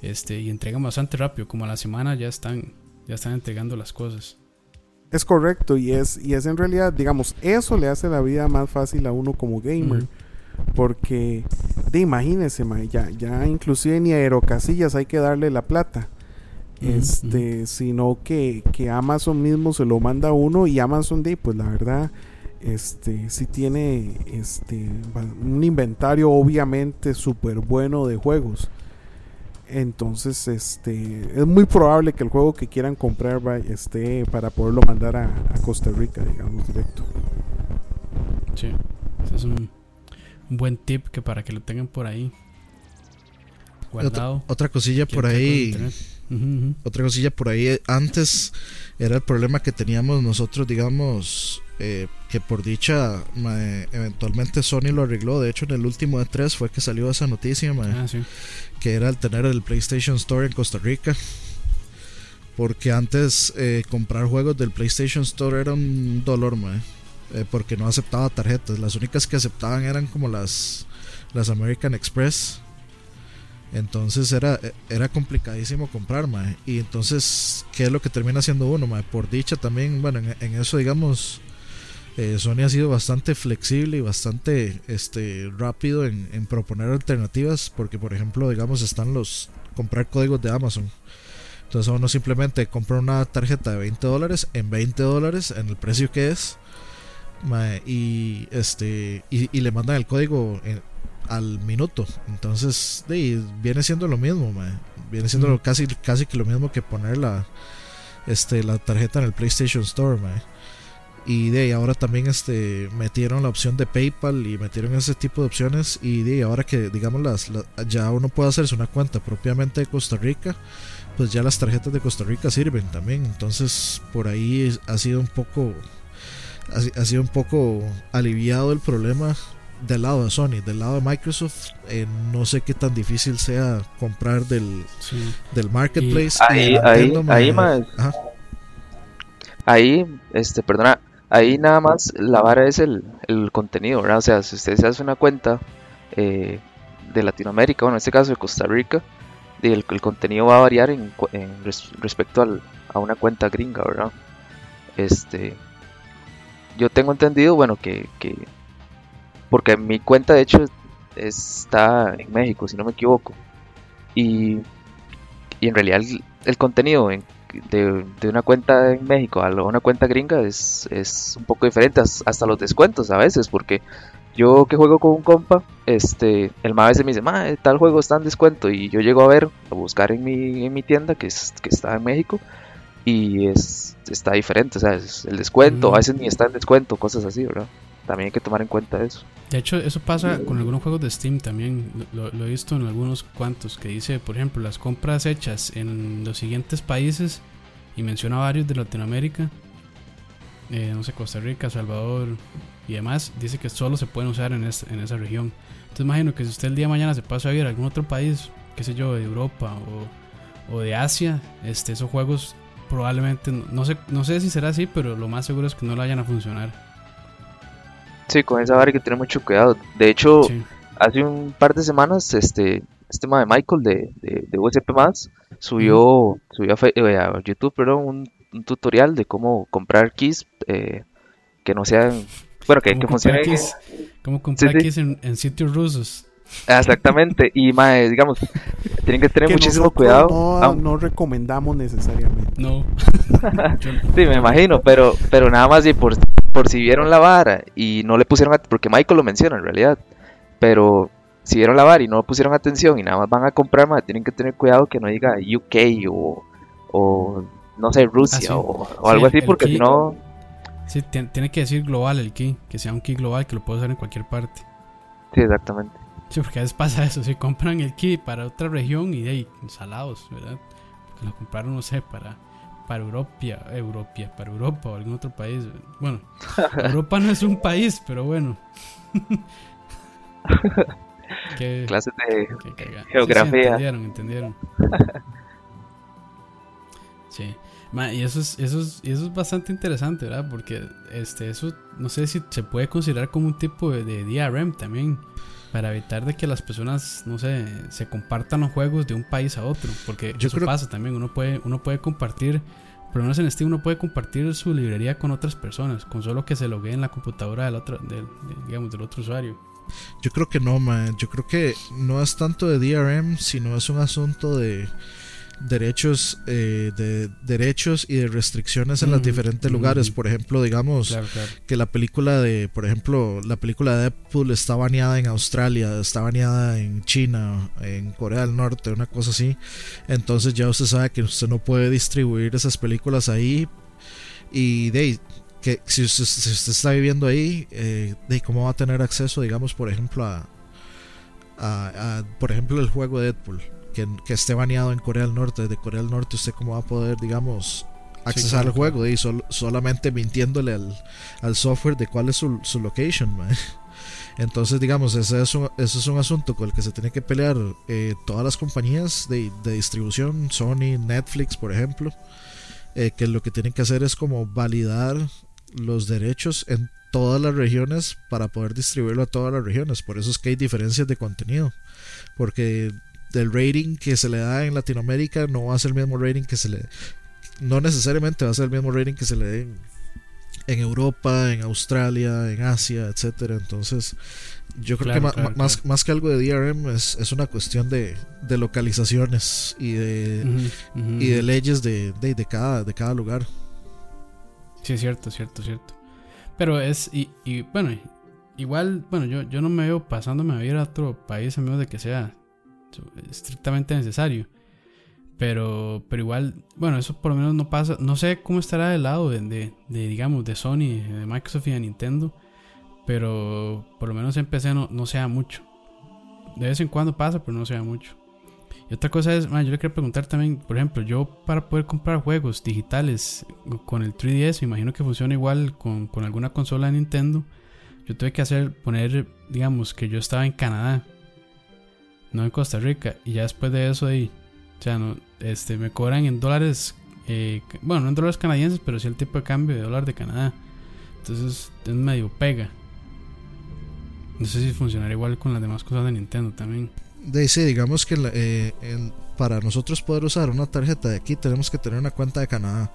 Este, y entregan bastante rápido, como a la semana ya están, ya están entregando las cosas. Es correcto y es, y es en realidad, digamos, eso le hace la vida más fácil a uno como gamer. Porque, de imagínese, ma, ya, ya inclusive ni a Aerocasillas hay que darle la plata. Este, sino que, que Amazon mismo se lo manda a uno y Amazon de pues la verdad, este, sí tiene este un inventario obviamente súper bueno de juegos. Entonces, este, es muy probable que el juego que quieran comprar va- esté para poderlo mandar a, a Costa Rica, digamos, directo. Sí, ese es un, un buen tip que para que lo tengan por ahí guardado. Otra, otra cosilla por ahí. Otra cosilla por ahí. Antes era el problema que teníamos nosotros, digamos, eh, que por dicha, mae, eventualmente Sony lo arregló. De hecho, en el último de 3 fue que salió esa noticia, mae, Ah, sí. que era el tener el PlayStation Store en Costa Rica. Porque antes eh, comprar juegos del PlayStation Store era un dolor, mae, eh, porque no aceptaba tarjetas. Las únicas que aceptaban eran como las, las American Express. Entonces era, era complicadísimo comprar, mae. Y entonces, ¿qué es lo que termina haciendo uno, mae? Por dicha también, bueno, en, en eso, digamos, eh, Sony ha sido bastante flexible y bastante este, rápido en, en proponer alternativas. Porque, por ejemplo, digamos, están los comprar códigos de Amazon. Entonces uno simplemente compra una tarjeta de 20 dólares en 20 dólares en el precio que es. y este y, y le mandan el código en- al minuto. Entonces, viene siendo lo mismo, mae. Viene siendo lo- casi, casi que lo mismo que poner la, este, la tarjeta en el PlayStation Store, mae. Y de ahí ahora también este, metieron la opción de PayPal y metieron ese tipo de opciones. Y de ahí ahora que, digamos, las, la- ya uno puede hacerse una cuenta propiamente de Costa Rica, pues ya las tarjetas de Costa Rica sirven también. Entonces, por ahí ha sido un poco. Ha, si- ha sido un poco aliviado el problema del lado de Sony, del lado de Microsoft. eh, no sé qué tan difícil sea comprar del, Sí. del marketplace. y Ahí, ahí, ahí, más, ahí, este, perdona, ahí nada más la vara es el, el contenido, ¿verdad? O sea, si usted se hace una cuenta eh, de Latinoamérica, bueno, en este caso de Costa Rica, el, el contenido va a variar en, respecto al- a una cuenta gringa, ¿verdad? Este, yo tengo entendido, bueno, que, que porque mi cuenta de hecho está en México, si no me equivoco, y, y en realidad el, el contenido en- de, de una cuenta en México a una cuenta gringa es, es un poco diferente, as- hasta los descuentos a veces, porque yo que juego con un compa, este, el ma a veces me dice, ma, tal juego está en descuento, y yo llego a ver, a buscar en mi, en mi tienda que, es, que está en México, y es, está diferente, o sea, es el descuento, Mm. a veces ni está en descuento, cosas así, ¿verdad? También hay que tomar en cuenta eso. De hecho, eso pasa con algunos juegos de Steam también. Lo, he visto en algunos cuantos que dice, por ejemplo, las compras hechas en los siguientes países y menciona varios de Latinoamérica, eh, no sé, Costa Rica, Salvador y demás, dice que solo se pueden usar en, es- en esa región. Entonces imagino que si usted el día de mañana se pasa a ir a algún otro país, qué sé yo, de Europa o, de Asia, este, esos juegos probablemente, no, no sé, no sé si será así, pero lo más seguro es que no lo vayan a funcionar. Sí, con esa vara hay que tener mucho cuidado. De hecho, Sí. hace un par de semanas, este, este tema de Michael de, de, de USP más subió, subió a, Fe- eh, a YouTube, perdón, un, un tutorial de cómo comprar keys eh, que no sean, bueno, que, ¿Cómo que funcionen. ¿Cómo comprar sí. keys en, en sitios rusos? Ah, Exactamente, y mae, digamos, tienen que tener que muchísimo cuidado. No, Ah, no recomendamos necesariamente. No. Sí, me imagino, pero, pero nada más y por, por si vieron la vara y no le pusieron, porque Michael lo menciona en realidad, pero si vieron la vara y no le pusieron atención y nada más van a comprar, mae, tienen que tener cuidado que no diga UK o, o no sé, Rusia Ah, sí. o, o Sí, algo así, porque key- si no, Sí, tien- tiene que decir global el key, que sea un key global que lo puedo usar en cualquier parte. sí, exactamente. Sí, porque a veces pasa eso, si compran el key para otra región y de ahí, salados, ¿verdad? Porque lo compraron, no sé, para, para Europa, Europia, para Europa o algún otro país. Bueno, Europa no es un país, pero bueno. Clases de caga- sí, sí, Geografía. entendieron, entendieron. Sí. Y eso es, eso es, y eso es bastante interesante, ¿verdad? Porque este, eso no sé si se puede considerar como un tipo de, de DRM también. Para evitar de que las personas, no sé, se compartan los juegos de un país a otro. Porque Yo eso creo- pasa también. Uno puede, uno puede compartir, por lo menos en Steam, uno puede compartir su librería con otras personas. Con solo que se loguee en la computadora del otro, del, de- digamos, del otro usuario. Yo creo que no, man. Yo creo que no es tanto de DRM, sino es un asunto de derechos, eh, de derechos y de restricciones en los Mm, diferentes mm. lugares. Por ejemplo, digamos Claro, claro. que la película de, por ejemplo, la película de Deadpool está baneada en Australia, está baneada en China, en Corea del Norte, una cosa así. Entonces ya usted sabe que usted no puede distribuir esas películas ahí y de que si usted, si usted está viviendo ahí, eh, de cómo va a tener acceso, digamos, por ejemplo, a, a, a, por ejemplo, el juego de Deadpool, que, que, esté baneado en Corea del Norte. Desde Corea del Norte, usted cómo va a poder, digamos, accesar sí, claro, al juego y sol, solamente mintiéndole al, al, software de cuál es su, su location. Man. Entonces, digamos, ese es, un, ese es un asunto con el que se tiene que pelear eh, todas las compañías de, de, distribución, Sony, Netflix, por ejemplo, eh, que lo que tienen que hacer es como validar los derechos en todas las regiones para poder distribuirlo a todas las regiones. Por eso es que hay diferencias de contenido. Porque el rating que se le da en Latinoamérica no va a ser el mismo rating que se le... No necesariamente va a ser el mismo rating que se le dé en, en Europa, en Australia, en Asia, etcétera. Entonces, yo creo claro, que claro, más, claro. más que algo de DRM es, es una cuestión de, de localizaciones y de, uh -huh, uh -huh. y de leyes de, de, de, cada, de cada lugar. Sí, es cierto, cierto, cierto. Pero es, y, y bueno, igual, bueno, yo, yo no me veo pasándome a ir a otro país a menos de que sea estrictamente necesario. Pero, pero igual, bueno, eso por lo menos no pasa. No sé cómo estará del lado de, de, digamos, de Sony, de Microsoft y de Nintendo. Pero por lo menos en PC no, no sea mucho. De vez en cuando pasa, pero no sea mucho. Y otra cosa es, man, yo le quiero preguntar también, por ejemplo, yo para poder comprar juegos digitales con el 3DS, me imagino que funciona igual con, con alguna consola de Nintendo. Yo tuve que hacer, poner, digamos, que yo estaba en Canadá, no en Costa Rica. Y ya después de eso, ahí, o sea, no, este, me cobran en dólares, eh, bueno, no en dólares canadienses, pero sí el tipo de cambio de dólar de Canadá. Entonces es medio pega. No sé si funcionará igual con las demás cosas de Nintendo también. De sí, digamos que eh, para nosotros poder usar una tarjeta de aquí tenemos que tener una cuenta de Canadá.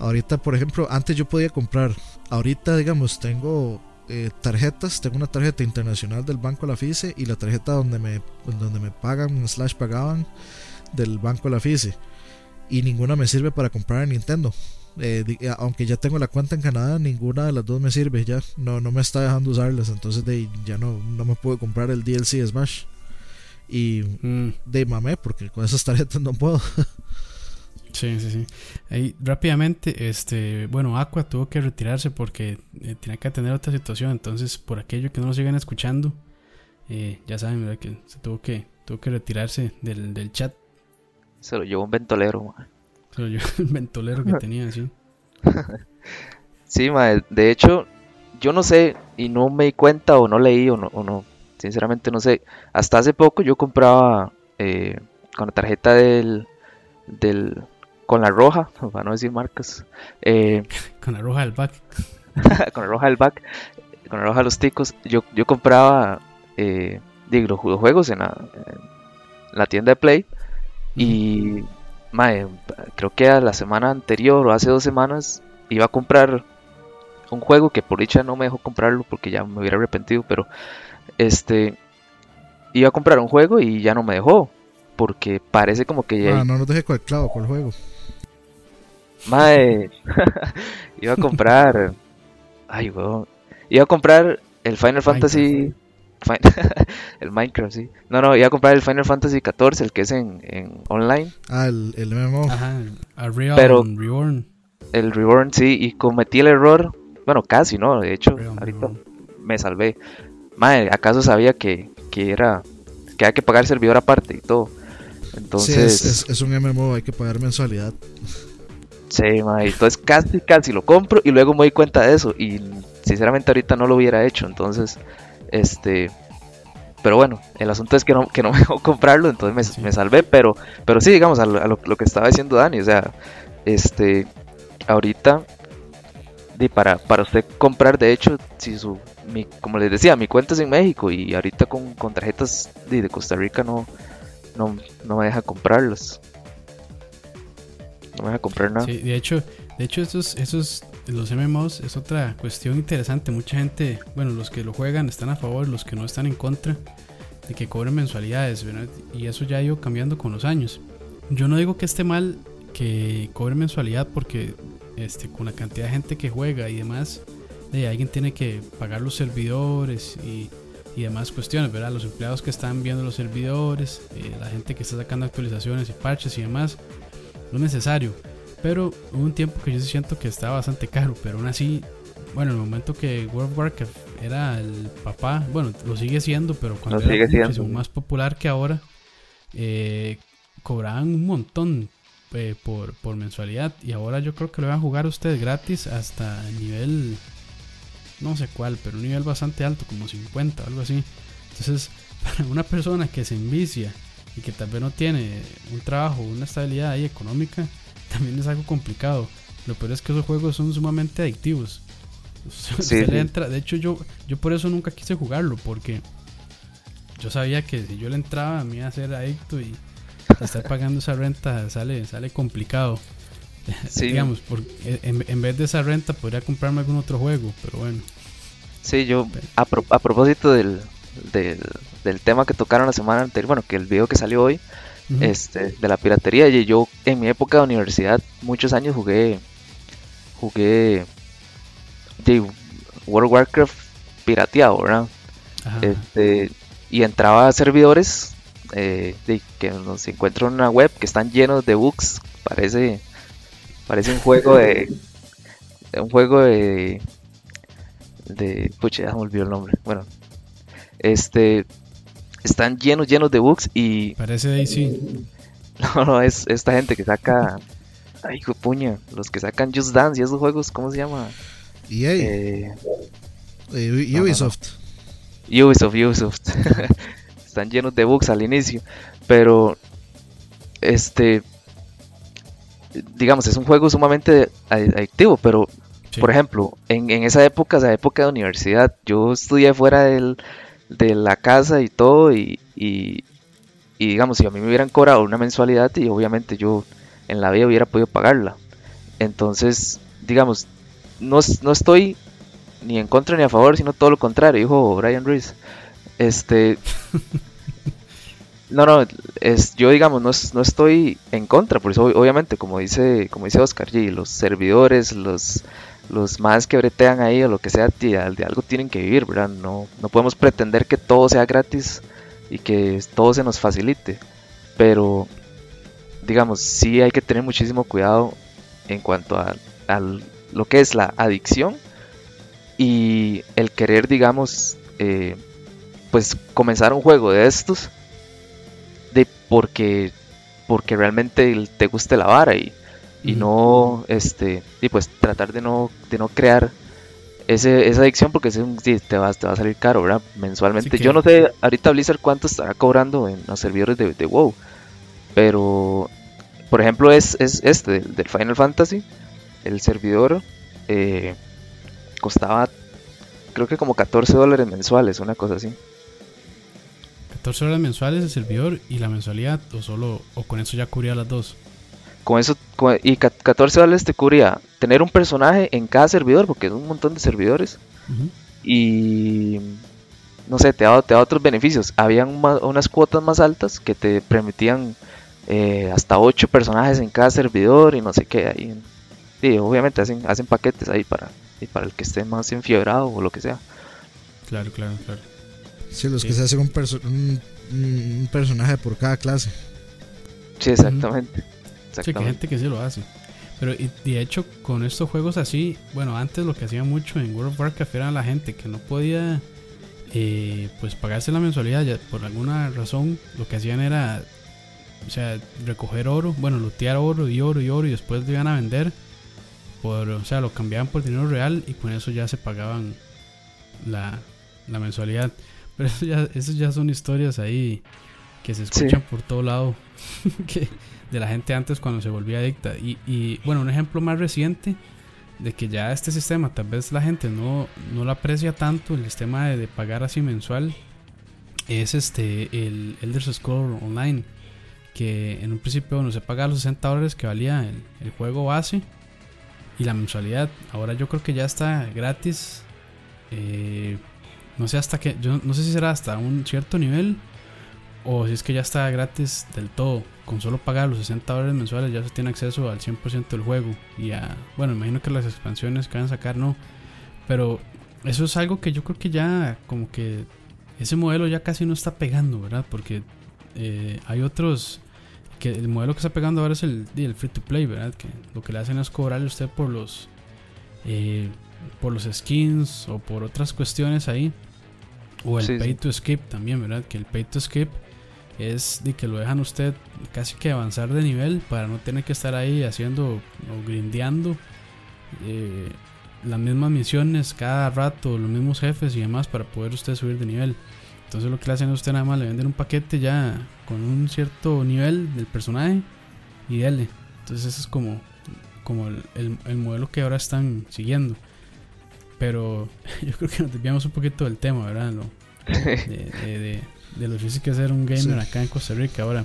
Ahorita, por ejemplo, antes yo podía comprar. Ahorita, digamos, tengo eh, tarjetas. Tengo una tarjeta internacional del banco La FICE y la tarjeta donde me, donde me pagan, slash pagaban, del banco La FICE. Y ninguna me sirve para comprar en Nintendo. Eh, aunque ya tengo la cuenta en Canadá, ninguna de las dos me sirve ya. No, no me está dejando usarlas. Entonces de, ya no, no me puedo comprar el DLC Smash. Y mm. de mamé, porque con esas tarjetas no puedo. Sí, sí, sí. Ahí rápidamente, este, bueno, Aqua tuvo que retirarse porque eh, tenía que atender otra situación. Entonces, por aquello que no lo sigan escuchando, eh, ya saben, ¿verdad? Que se tuvo que, tuvo que retirarse del, del chat. Se lo llevó un ventolero, man. Se lo llevó el ventolero que tenía, sí. sí, ma, de hecho, yo no sé, y no me di cuenta, o no leí, o no, o no sinceramente no sé. Hasta hace poco yo compraba eh, con la tarjeta del, del con la roja, para no decir marcas. Eh, con la roja del back. con la roja del back, con la roja de los ticos. Yo, yo compraba eh, digo, los juegos en la, en la, tienda de Play. Y mae, creo que a la semana anterior o hace dos semanas iba a comprar un juego que por dicha no me dejó comprarlo porque ya me hubiera arrepentido, pero este iba a comprar un juego y ya no me dejó porque parece como que ya... Ah, no, no te dejé con el clavo con el juego. Mae, iba a comprar. Ay, weón. Iba a comprar el Final Fantasy. el Minecraft, sí. No, no, iba a comprar el Final Fantasy XIV, el que es en, en online. Ah, el, el MMO. Ajá, el Real Pero Reborn. El Reborn, sí, y cometí el error. Bueno, casi, ¿no? De hecho, Real ahorita Reborn. me salvé. Madre, ¿acaso sabía que, que era. que hay que pagar servidor aparte y todo? Entonces. Sí, es, es, es un MMO, hay que pagar mensualidad. Sí, ma, entonces casi, casi lo compro y luego me doy cuenta de eso. Y sinceramente ahorita no lo hubiera hecho. Entonces, este. Pero bueno, el asunto es que no, que no me dejó comprarlo, entonces me, sí. me salvé. Pero, pero sí, digamos, a, lo, a lo, lo, que estaba diciendo Dani, o sea, este. Ahorita, de para, para usted comprar, de hecho, si su. Mi, como les decía, mi cuenta es en México y ahorita con, con tarjetas de, de Costa Rica no, no, no me deja comprarlas no me a comprar nada. Sí, de hecho, de hecho esos, esos, los MMOs es otra cuestión interesante. Mucha gente, bueno, los que lo juegan están a favor, los que no están en contra de que cobren mensualidades, ¿verdad? Y eso ya ha ido cambiando con los años. Yo no digo que esté mal que cobren mensualidad porque este, con la cantidad de gente que juega y demás, de alguien tiene que pagar los servidores y, y, demás cuestiones, ¿verdad? Los empleados que están viendo los servidores, eh, la gente que está sacando actualizaciones y parches y demás no es necesario. Pero hubo un tiempo que yo siento que estaba bastante caro, pero aún así bueno, el momento que World of Warcraft era el papá, bueno, lo sigue siendo, pero cuando Lo era muchísimo más popular que ahora, eh, cobraban un montón eh, por, por mensualidad. Y ahora yo creo que lo van a jugar ustedes gratis hasta el nivel, no sé cuál, pero un nivel bastante alto, como 50 o algo así. Entonces, para una persona que se envicia y que tal vez no tiene un trabajo, una estabilidad ahí económica, también es algo complicado. Lo peor es que esos juegos son sumamente adictivos. Sí, le sí. entra- de hecho, yo, yo por eso nunca quise jugarlo, porque yo sabía que si yo le entraba me iba a ser adicto y estar pagando esa renta sale, sale complicado. Sí. Digamos, por- en, en vez de esa renta podría comprarme algún otro juego, pero bueno. Sí, yo a, pro- a propósito del, del, del tema que tocaron la semana anterior, bueno, que el video que salió hoy, este, de la piratería, y yo en mi época de universidad, muchos años jugué, jugué de World of Warcraft pirateado, ¿verdad? Ajá. Este, y entraba a servidores eh, de, que nos encuentro en una web que están llenos de bugs, parece, parece un juego de, de un juego de, de, pucha, ya me olvidó el nombre, bueno, este, están llenos, llenos de bugs y Parece Daisy. no, no, es esta gente que saca, ay, hijo puña, los que sacan Just Dance y esos juegos, ¿cómo se llama? EA, Eh, eh, no, no. Ubisoft. Ubisoft, Ubisoft. Están llenos de bugs al inicio. Pero, este, digamos, es un juego sumamente adi- adictivo. Pero, Sí. por ejemplo, en, en esa época, esa época de universidad, yo estudié fuera del, de la casa y todo. Y, y, y, digamos, si a mí me hubieran cobrado una mensualidad, y obviamente yo en la vida hubiera podido pagarla. Entonces, digamos, no, no estoy ni en contra ni a favor, sino todo lo contrario, dijo Brian Reese. Este. No, no, es, yo digamos, no, no estoy en contra, por eso ob- obviamente, como dice, como dice Oscar G, los servidores, los, los más que bretean ahí o lo que sea, de, algo tienen que vivir, ¿verdad? No, no podemos pretender que todo sea gratis y que todo se nos facilite, pero digamos, sí hay que tener muchísimo cuidado en cuanto a, lo que es la adicción y el querer, digamos, eh, pues comenzar un juego de estos de porque porque realmente te guste la vara y, y no este y pues tratar de no de no crear ese, esa adicción porque es un- sí, te, va, te va a salir caro, ¿verdad? Mensualmente. Que- Yo no sé ahorita Blizzard cuánto estará cobrando en los servidores de, de WoW, pero por ejemplo es, es este del, del Final Fantasy, el servidor eh, costaba creo que como 14 dólares mensuales, una cosa así. 14 horas mensuales el servidor y la mensualidad, o solo, o con eso ya cubría las dos. Con eso, con- y ca- 14 dólares te cubría tener un personaje en cada servidor, porque es un montón de servidores, y no sé, te da, te da otros beneficios. Habían unas cuotas más altas que te permitían eh, hasta 8 personajes en cada servidor y no sé qué. Ahí, sí, obviamente hacen, hacen paquetes ahí para, y para el que esté más enfiebrado o lo que sea. Claro, claro, claro. Sí, los Sí. que se hacen un, perso- un, un- un personaje por cada clase. Sí, exactamente. Sí, que hay gente que sí lo hace. Pero de hecho, con estos juegos así, bueno, antes lo que hacía mucho en World of Warcraft era la gente que no podía eh, pues pagarse la mensualidad ya, por alguna razón. Lo que hacían era, o sea, recoger oro, bueno, lootear oro y oro y oro y después lo iban a vender. Por, o sea, lo cambiaban por dinero real y con eso ya se pagaban la, la mensualidad. Pero eso ya, eso ya son historias ahí que se escuchan por todo lado. que, de la gente antes cuando se volvía adicta. Y, y, bueno, un ejemplo más reciente de que ya este sistema tal vez la gente no, no lo aprecia tanto, el sistema de, de pagar así mensual, es este el Elder Scrolls Online. Que en un principio bueno, se paga los 60 dólares que valía el, el juego base y la mensualidad. Ahora yo creo que ya está gratis. Eh, no sé hasta que. Yo no sé si será hasta un cierto nivel. O si es que ya está gratis del todo. Con solo pagar los 60 dólares mensuales ya se tiene acceso al 100% del juego. Y a. Bueno, imagino que las expansiones que van a sacar no. Pero eso es algo que yo creo que ya. Como que. Ese modelo ya casi no está pegando, ¿verdad? Porque eh, hay otros. Que el modelo que está pegando ahora es el, el free to play, ¿verdad? Que lo que le hacen es cobrarle a usted por los. eh, por los skins o por otras cuestiones ahí. O el Sí, pay to skip también, ¿verdad? Que el pay to skip es de que lo dejan usted casi que avanzar de nivel para no tener que estar ahí haciendo o grindeando eh, las mismas misiones cada rato, los mismos jefes y demás para poder usted subir de nivel. Entonces lo que le hacen a usted nada más le venden un paquete ya con un cierto nivel del personaje y dele. Entonces ese es como, como el, el- el modelo que ahora están siguiendo. Pero yo creo que nos desviamos un poquito del tema, ¿verdad? Lo- de, de, de- de lo difícil que es ser un gamer Sí. acá en Costa Rica. Ahora,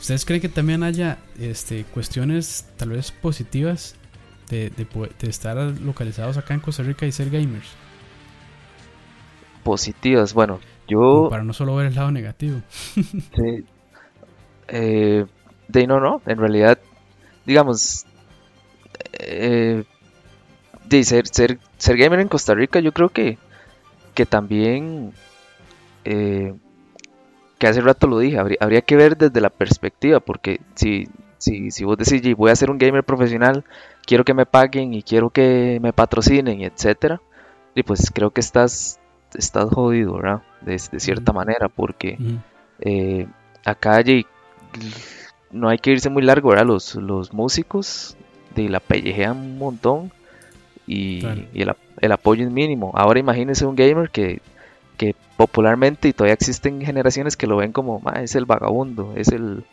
¿ustedes creen que también haya este, cuestiones tal vez positivas de, de po- de estar localizados acá en Costa Rica y ser gamers? Positivas, bueno, Como yo... para no solo ver el lado negativo. Sí. Eh, de no, no, en realidad, digamos, eh, de ser, ser, ser gamer en Costa Rica, yo creo que, que también, eh, que hace rato lo dije, habría, habría que ver desde la perspectiva, porque si, si, si vos decís, "Yi, voy a ser un gamer profesional, quiero que me paguen y quiero que me patrocinen, etcétera, y pues creo que estás, estás jodido, ¿verdad? De, de cierta manera, porque eh, acá no hay que irse muy largo, ¿verdad? Los, los músicos de la pellejean un montón y, Claro. y el, el apoyo es mínimo. Ahora imagínese un gamer que, que popularmente y todavía existen generaciones que lo ven como "Ma, es el vagabundo, es el,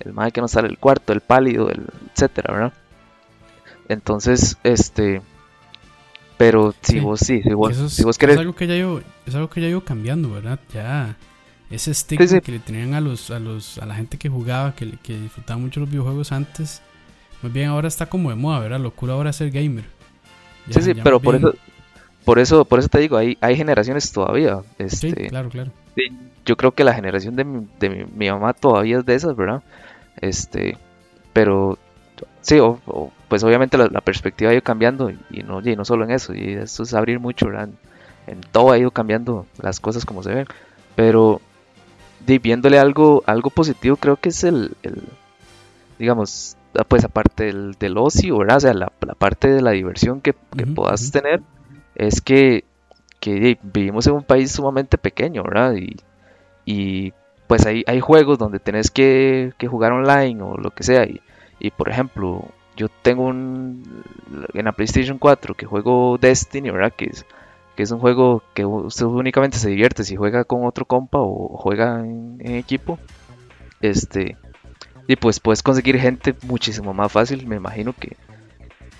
el mae que no sale del cuarto, el pálido, el etcétera, ¿verdad? Entonces, este pero si Sí, vos sí, si vos, Eso es, si vos es querés algo que ya yo, es algo que ya ido cambiando, ¿verdad? Ya ese estigma sí. que le tenían a los, a los, a la gente que jugaba, que, que disfrutaba mucho los videojuegos antes, más bien ahora está como de moda, ¿verdad? Locura ahora es ser gamer. Ya- Sí, sí, pero por bien- eso, por eso, por eso te digo, hay, hay generaciones todavía. Sí, Este, claro, claro. yo creo que la generación de mi, de mi, mi mamá todavía es de esas, ¿verdad? Este, pero sí, o- o, pues obviamente la, la perspectiva ha ido cambiando y, y no, y no solo en eso, y eso es abrir mucho, ¿verdad? En todo ha ido cambiando las cosas como se ven, pero de, viéndole algo, algo positivo creo que es el, el digamos, ah, pues aparte del, del ocio, ¿verdad? O sea, la, la parte de la diversión que, que puedas tener es que, que vivimos en un país sumamente pequeño, ¿verdad? Y, y pues hay, hay juegos donde tenés que, que jugar online o lo que sea. Y, y por ejemplo, yo tengo un en la PlayStation 4 que juego Destiny, ¿verdad? Que es, que es un juego que usted únicamente se divierte si juega con otro compa o juega en, en equipo. Este, y pues puedes conseguir gente muchísimo más fácil, me imagino que,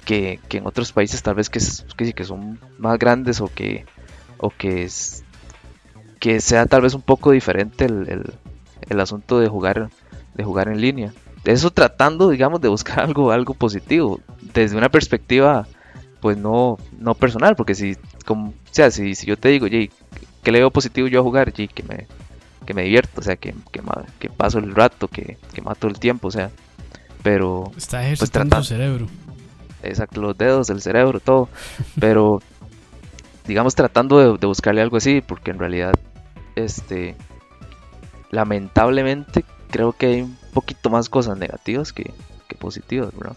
que, que en otros países tal vez que, que, que son más grandes o que, o que es, que sea tal vez un poco diferente el, el, el asunto de jugar, de jugar en línea. Eso tratando, digamos, de buscar algo, algo positivo, desde una perspectiva, pues no, no personal, porque si, como, o sea, si, si yo te digo, Jay, ¿qué le veo positivo yo a jugar? Jay, que me, que me divierto, o sea, que, que, que paso el rato, que, que mato el tiempo, o sea, pero Está ejercitando trata- su cerebro. Exacto, los dedos, el cerebro, todo. Pero, digamos, tratando de, de buscarle algo así, porque en realidad, este, lamentablemente, creo que hay un poquito más cosas negativas que, que positivas, ¿verdad?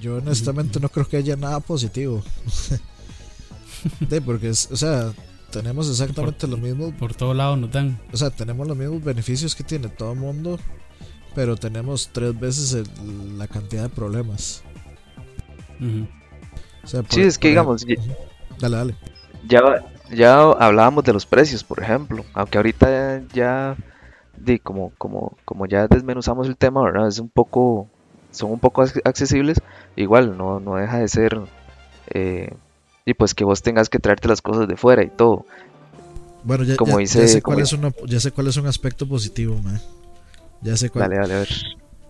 Yo honestamente no creo que haya nada positivo. de, porque, es, o sea, tenemos exactamente lo mismo. Por todo lado nos dan. O sea, tenemos los mismos beneficios que tiene todo el mundo, pero tenemos tres veces el- la cantidad de problemas. Ujú. O sea, por- Sí, es que digamos, Dale, dale. ya, ya hablábamos de los precios, por ejemplo, aunque ahorita ya, como, como, como ya desmenuzamos el tema, ¿verdad? Es un poco, son un poco ac- accesibles, igual no, no deja de ser, eh, y pues que vos tengas que traerte las cosas de fuera y todo. Bueno, ya, Como ya- dice- ya sé como cuál es uno- ya sé cuál es un aspecto positivo, man. Ya sé cuál. Dale, dale, a ver.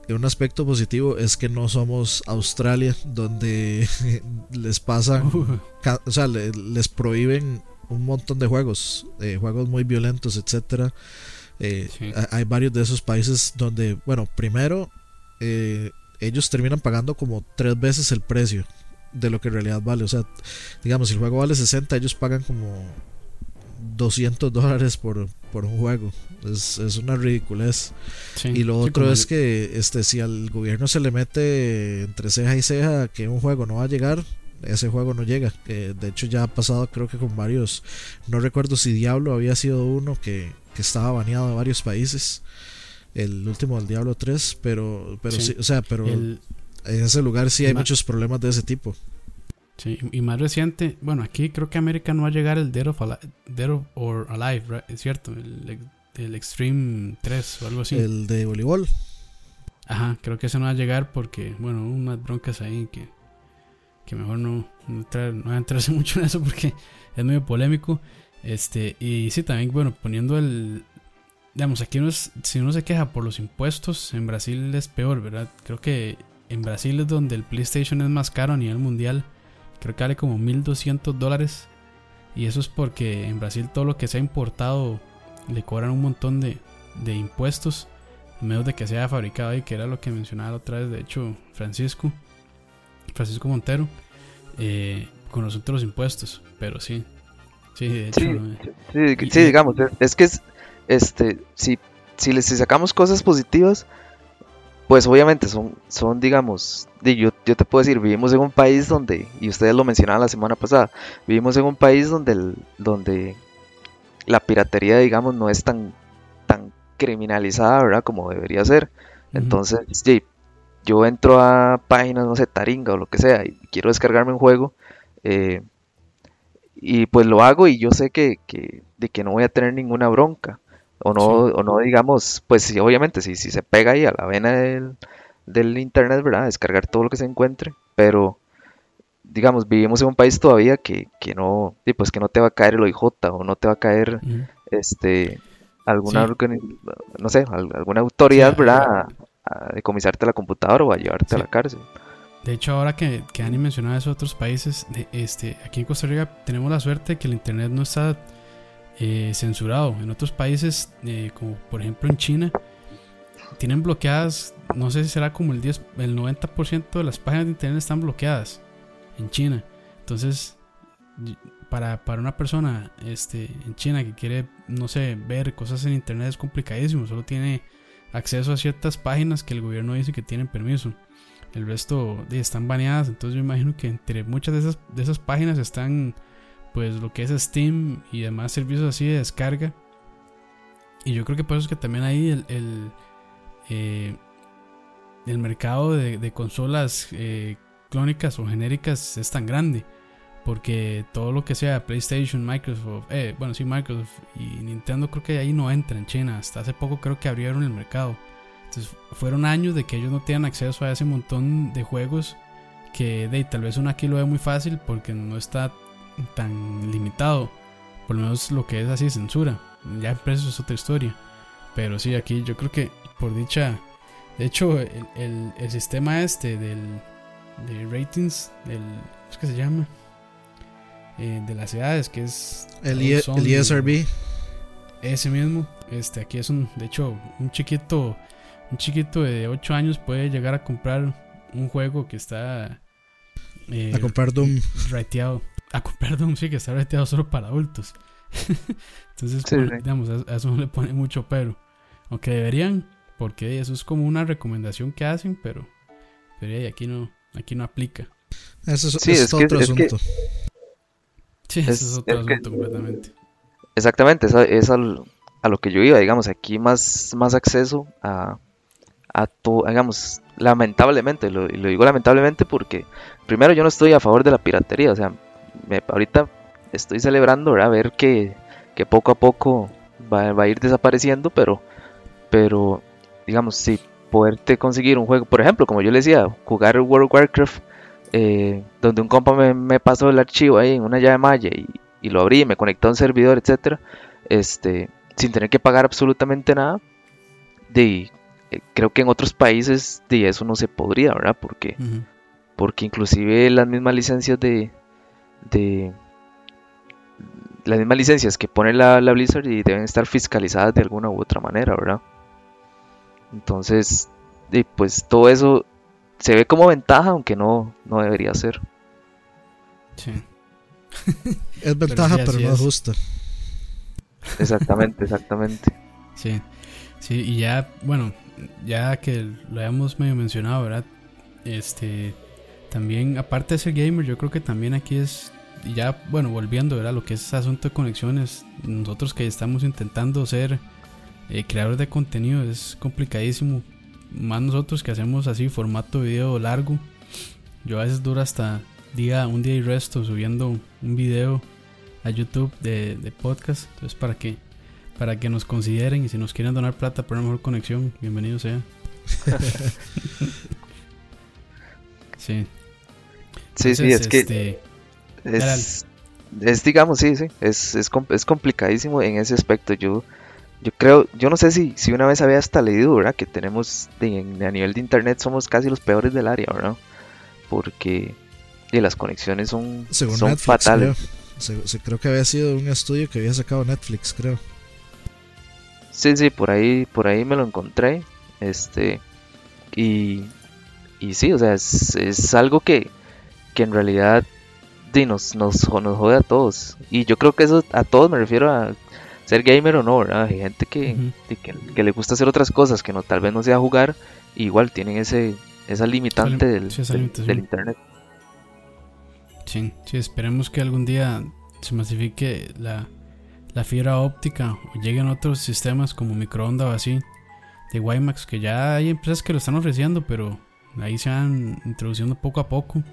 Un aspecto positivo es que no somos Australia, donde les pasan, Uh, o sea, le- les prohíben un montón de juegos, eh, juegos muy violentos, etcétera. Eh, Sí. Hay varios de esos países donde, bueno, primero eh, ellos terminan pagando como tres veces el precio de lo que en realidad vale. O sea, digamos, si el juego vale 60, ellos pagan como 200 dólares por, por un juego. Es, es una ridiculez. sí. Y lo Sí, otro es el- que este si al gobierno se le mete entre ceja y ceja que un juego no va a llegar, ese juego no llega. de hecho ya ha pasado creo que con varios, no recuerdo si Diablo había sido uno que, que estaba baneado de varios países. El último del Diablo 3, pero, pero sí, o sea, pero en ese lugar sí hay muchos problemas de ese tipo. Sí, y más reciente, bueno, aquí creo que América no va a llegar el Dead, of Dead or Alive, es cierto, el, el, Extreme 3 o algo así. El de voleibol. Ajá, creo que ese no va a llegar porque, bueno, unas broncas ahí que, que mejor no, no, entrar, no entrarse mucho en eso porque es medio polémico. Este, y sí, también, bueno, poniendo el. Digamos, aquí uno si uno se queja por los impuestos, en Brasil es peor, ¿verdad? Creo que en Brasil es donde el PlayStation es más caro a nivel mundial. Creo que vale como 1200 dólares. Y eso es porque en Brasil todo lo que se ha importado le cobran un montón de, de impuestos. En menos de que sea fabricado y que era lo que mencionaba otra vez, de hecho, Francisco. Francisco Montero. Eh, con los otros impuestos. Pero sí, Sí, sí, digamos, es que es, este, si, si, les, sacamos cosas positivas, pues obviamente son, son digamos, yo, yo te puedo decir, vivimos en un país donde, y ustedes lo mencionaban la semana pasada, vivimos en un país donde, donde la piratería, digamos, no es tan, tan criminalizada, ¿verdad? Como debería ser. Entonces, sí, yo entro a páginas, no sé, Taringa o lo que sea, y quiero descargarme un juego, eh, y pues lo hago y yo sé que, que, de que no voy a tener ninguna bronca. O no, o no digamos, pues sí, obviamente, si, si se pega ahí a la vena del, del internet, ¿verdad? Descargar todo lo que se encuentre, pero digamos, vivimos en un país todavía que, que no, pues que no te va a caer el OIJ o no te va a caer este alguna no sé, alguna autoridad, ¿verdad? A, decomisarte la computadora o a llevarte a la cárcel. De hecho, ahora que, que Ani mencionaba eso otros países, de, este, aquí en Costa Rica tenemos la suerte que el internet no está eh, censurado. En otros países, eh, como por ejemplo en China, tienen bloqueadas, no sé si será como el 10, el 90% de las páginas de internet están bloqueadas en China. Entonces, para, para una persona este, en China que quiere, no sé, ver cosas en internet es complicadísimo. Solo tiene acceso a ciertas páginas que el gobierno dice que tienen permiso. El resto están baneadas. Entonces yo imagino que entre muchas de esas, de esas páginas están pues lo que es Steam y demás servicios así de descarga. Y yo creo que por eso es que también ahí el, el, eh, mercado de, consolas eh, clónicas o genéricas es tan grande. Porque todo lo que sea PlayStation, Microsoft, eh, bueno, sí, Microsoft y Nintendo creo que ahí no entra en China. Hasta hace poco creo que abrieron el mercado. Entonces fueron años de que ellos no tenían acceso a ese montón de juegos que de, tal vez uno aquí lo ve muy fácil porque no está tan limitado. Por lo menos lo que es así censura. Ya en precio es otra historia. Pero sí, aquí yo creo que por dicha... De hecho, el, el, sistema este del, de ratings, del, ¿cómo es que se llama? Eh, de las edades, que es... El, el ESRB. Ese mismo. Este, aquí es un, de hecho, un chiquito un chiquito de 8 años puede llegar a comprar un juego que está. Eh, a comprar Doom. Rateado. A comprar Doom, sí, que está rateado solo para adultos. Entonces, digamos, a, eso no le pone mucho pero. Aunque deberían, porque eso es como una recomendación que hacen, pero. Pero aquí no, aquí no aplica. Eso es, otro asunto. Sí, eso es, otro asunto completamente. Exactamente, es, es a lo que yo iba, digamos, aquí más, más acceso a, a digamos, lamentablemente, lo, y lo digo lamentablemente porque primero yo no estoy a favor de la piratería, o sea, me, ahorita estoy celebrando, a ver que, que, poco a poco va, va, a ir desapareciendo, pero, pero digamos, si poderte conseguir un juego, por ejemplo, como yo le decía, jugar World of Warcraft, eh, donde un compa me, me, pasó el archivo ahí en una llave malla y, y lo abrí, me conectó a un servidor, etcétera, este, sin tener que pagar absolutamente nada, de eh, creo que en otros países de eso no se podría, ¿verdad? Porque, porque inclusive las mismas licencias de, de las mismas licencias que pone la, Blizzard y deben estar fiscalizadas de alguna u otra manera, ¿verdad? Entonces, pues todo eso se ve como ventaja, aunque no, no debería ser. Sí. es ventaja, pero, no es justa. Exactamente, exactamente. Sí. Sí, y ya, bueno, ya que lo habíamos medio mencionado, ¿verdad? Este, también, aparte de ser gamer, yo creo que también aquí es, ya, bueno, volviendo, ¿verdad? Lo que es asunto de conexiones, nosotros que estamos intentando ser eh, creadores de contenido es complicadísimo. Más nosotros que hacemos así, formato video largo. Yo a veces dura hasta día, un día y resto subiendo un video a YouTube de, de podcast. Entonces, para que, para que nos consideren y si nos quieren donar plata por una mejor conexión, bienvenido sea. sí. Sí, sí, es que este, es, es, digamos, sí, sí, es, es, es, complicadísimo en ese aspecto. Yo, yo creo, yo no sé si, si una vez había hasta leído, ¿verdad? Que tenemos, a nivel de internet, somos casi los peores del área, ¿verdad? Porque y las conexiones son, son fatales. Creo. creo que había sido un estudio que había sacado Netflix, creo. Sí, sí, por ahí, por ahí me lo encontré. Este, y, y sí, o sea, es, es algo que, que en realidad nos, nos, nos jode a todos. Y yo creo que eso a todos me refiero a ser gamer o no, ¿verdad? Hay gente que, que, le gusta hacer otras cosas, que no tal vez no sea jugar, igual tienen ese esa limitante del, del, internet. Sí, sí, esperemos que algún día se masifique la, la fibra óptica o lleguen otros sistemas como microondas o así de WiMAX, que ya hay empresas que lo están ofreciendo, pero ahí se van introduciendo poco a poco.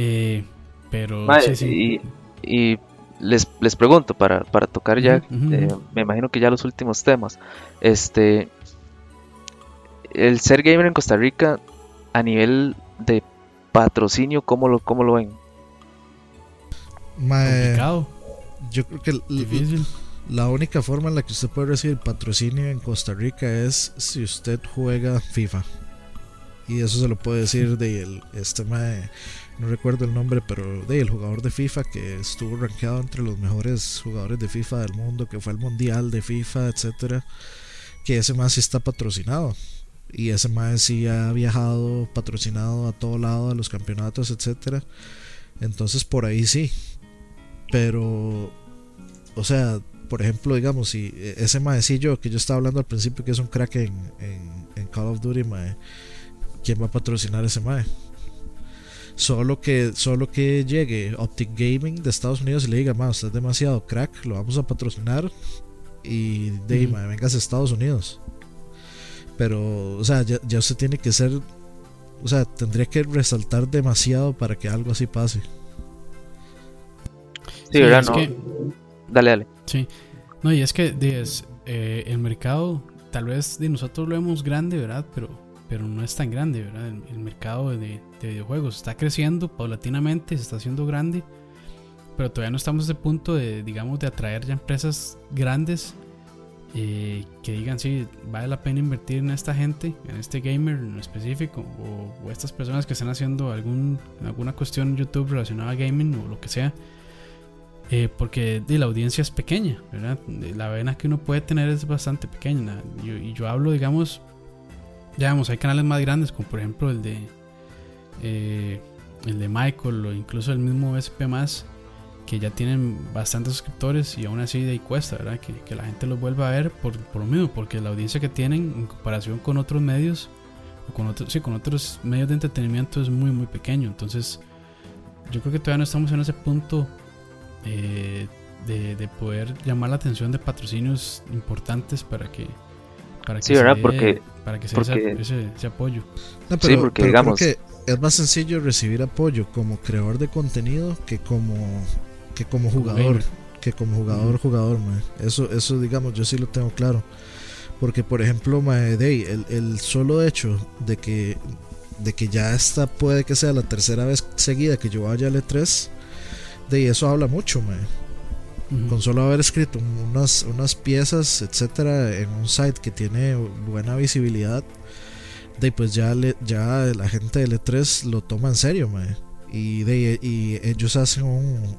Eh, pero Y, y les, les, pregunto, para, para tocar ya, eh, me imagino que ya los últimos temas, este, el ser gamer en Costa Rica a nivel de patrocinio, ¿cómo lo, cómo lo ven? Complicado. Yo creo que la única forma en la que usted puede recibir patrocinio en Costa Rica es si usted juega FIFA. Y eso se lo puede decir de el, este no recuerdo el nombre, pero de el jugador de FIFA que estuvo rankeado entre los mejores jugadores de FIFA del mundo, que fue el mundial de FIFA, etcétera, que ese más sí está patrocinado. Y ese más sí ha viajado patrocinado a todo lado, a los campeonatos, etcétera. Entonces por ahí sí. Pero, o sea, por ejemplo, digamos, si ese maecillo que yo estaba hablando al principio, que es un crack en, en, Call of Duty, mae, ¿quién va a patrocinar ese mae? Solo que, solo que llegue Optic Gaming de Estados Unidos y le diga, mae, usted es demasiado crack, lo vamos a patrocinar y de uh vengas a Estados Unidos. Pero, o sea, ya, ya usted tiene que ser, o sea, tendría que resaltar demasiado para que algo así pase. Sí, ¿verdad? No. Dale, dale. Sí. No, y es que eh, el mercado, tal vez de nosotros lo vemos grande, ¿verdad? Pero, pero no es tan grande, ¿verdad? El, mercado de, videojuegos está creciendo paulatinamente, se está haciendo grande, pero todavía no estamos a ese punto de, digamos, de atraer ya empresas grandes eh, que digan, sí, vale la pena invertir en esta gente, en este gamer en específico, o, estas personas que están haciendo algún, alguna cuestión en YouTube relacionada a gaming o lo que sea eh, porque de, la audiencia es pequeña, ¿verdad? La vena que uno puede tener es bastante pequeña. y yo hablo, digamos, digamos, hay canales más grandes, como por ejemplo el de eh, el de Michael o incluso el mismo SP que ya tienen bastantes suscriptores y aún así de ahí cuesta, ¿verdad? Que, la gente los vuelva a ver por, por, lo mismo, porque la audiencia que tienen en comparación con otros medios, o con otros, sí, con otros medios de entretenimiento es muy, muy pequeño. Entonces, yo creo que todavía no estamos en ese punto eh, de, poder llamar la atención de patrocinios importantes para que para que sí, ¿verdad? porque, para que se porque, ese, ese, apoyo. No, pero, sí, porque digamos que es más sencillo recibir apoyo como creador de contenido que como que como jugador, que como jugador jugador, Eso eso digamos, yo sí lo tengo claro. Porque por ejemplo, Day, el, el solo hecho de que de que ya esta puede que sea la tercera vez seguida que yo vaya al E3 de eso habla mucho, Con solo haber escrito unas, unas piezas, etcétera, en un site que tiene buena visibilidad, de pues ya, le, ya la gente de E3 lo toma en serio, Y, de, y ellos hacen un,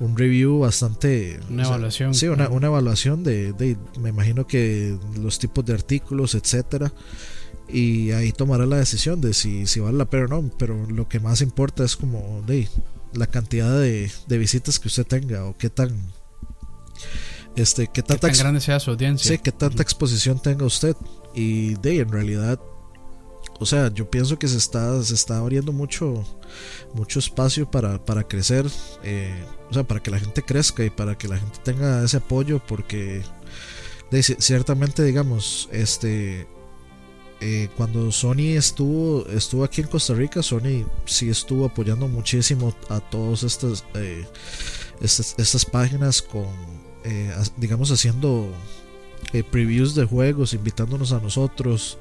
un review bastante. Una evaluación. Sí, una, una evaluación de, de, Me imagino que los tipos de artículos, etcétera. Y ahí tomará la decisión de si, si vale la pena o no. Pero lo que más importa es como de la cantidad de, visitas que usted tenga o qué tan este qué tanta grande sea su audiencia sí qué tanta exposición tenga usted y de en realidad o sea, yo pienso que se está, se está abriendo mucho, mucho espacio para, para crecer, eh, o sea, para que la gente crezca y para que la gente tenga ese apoyo, porque ciertamente, digamos, este, eh, cuando Sony estuvo, estuvo aquí en Costa Rica, Sony sí estuvo apoyando muchísimo a todas estas, eh, estas, estas, páginas con, digamos, haciendo eh, previews de juegos, invitándonos a nosotros,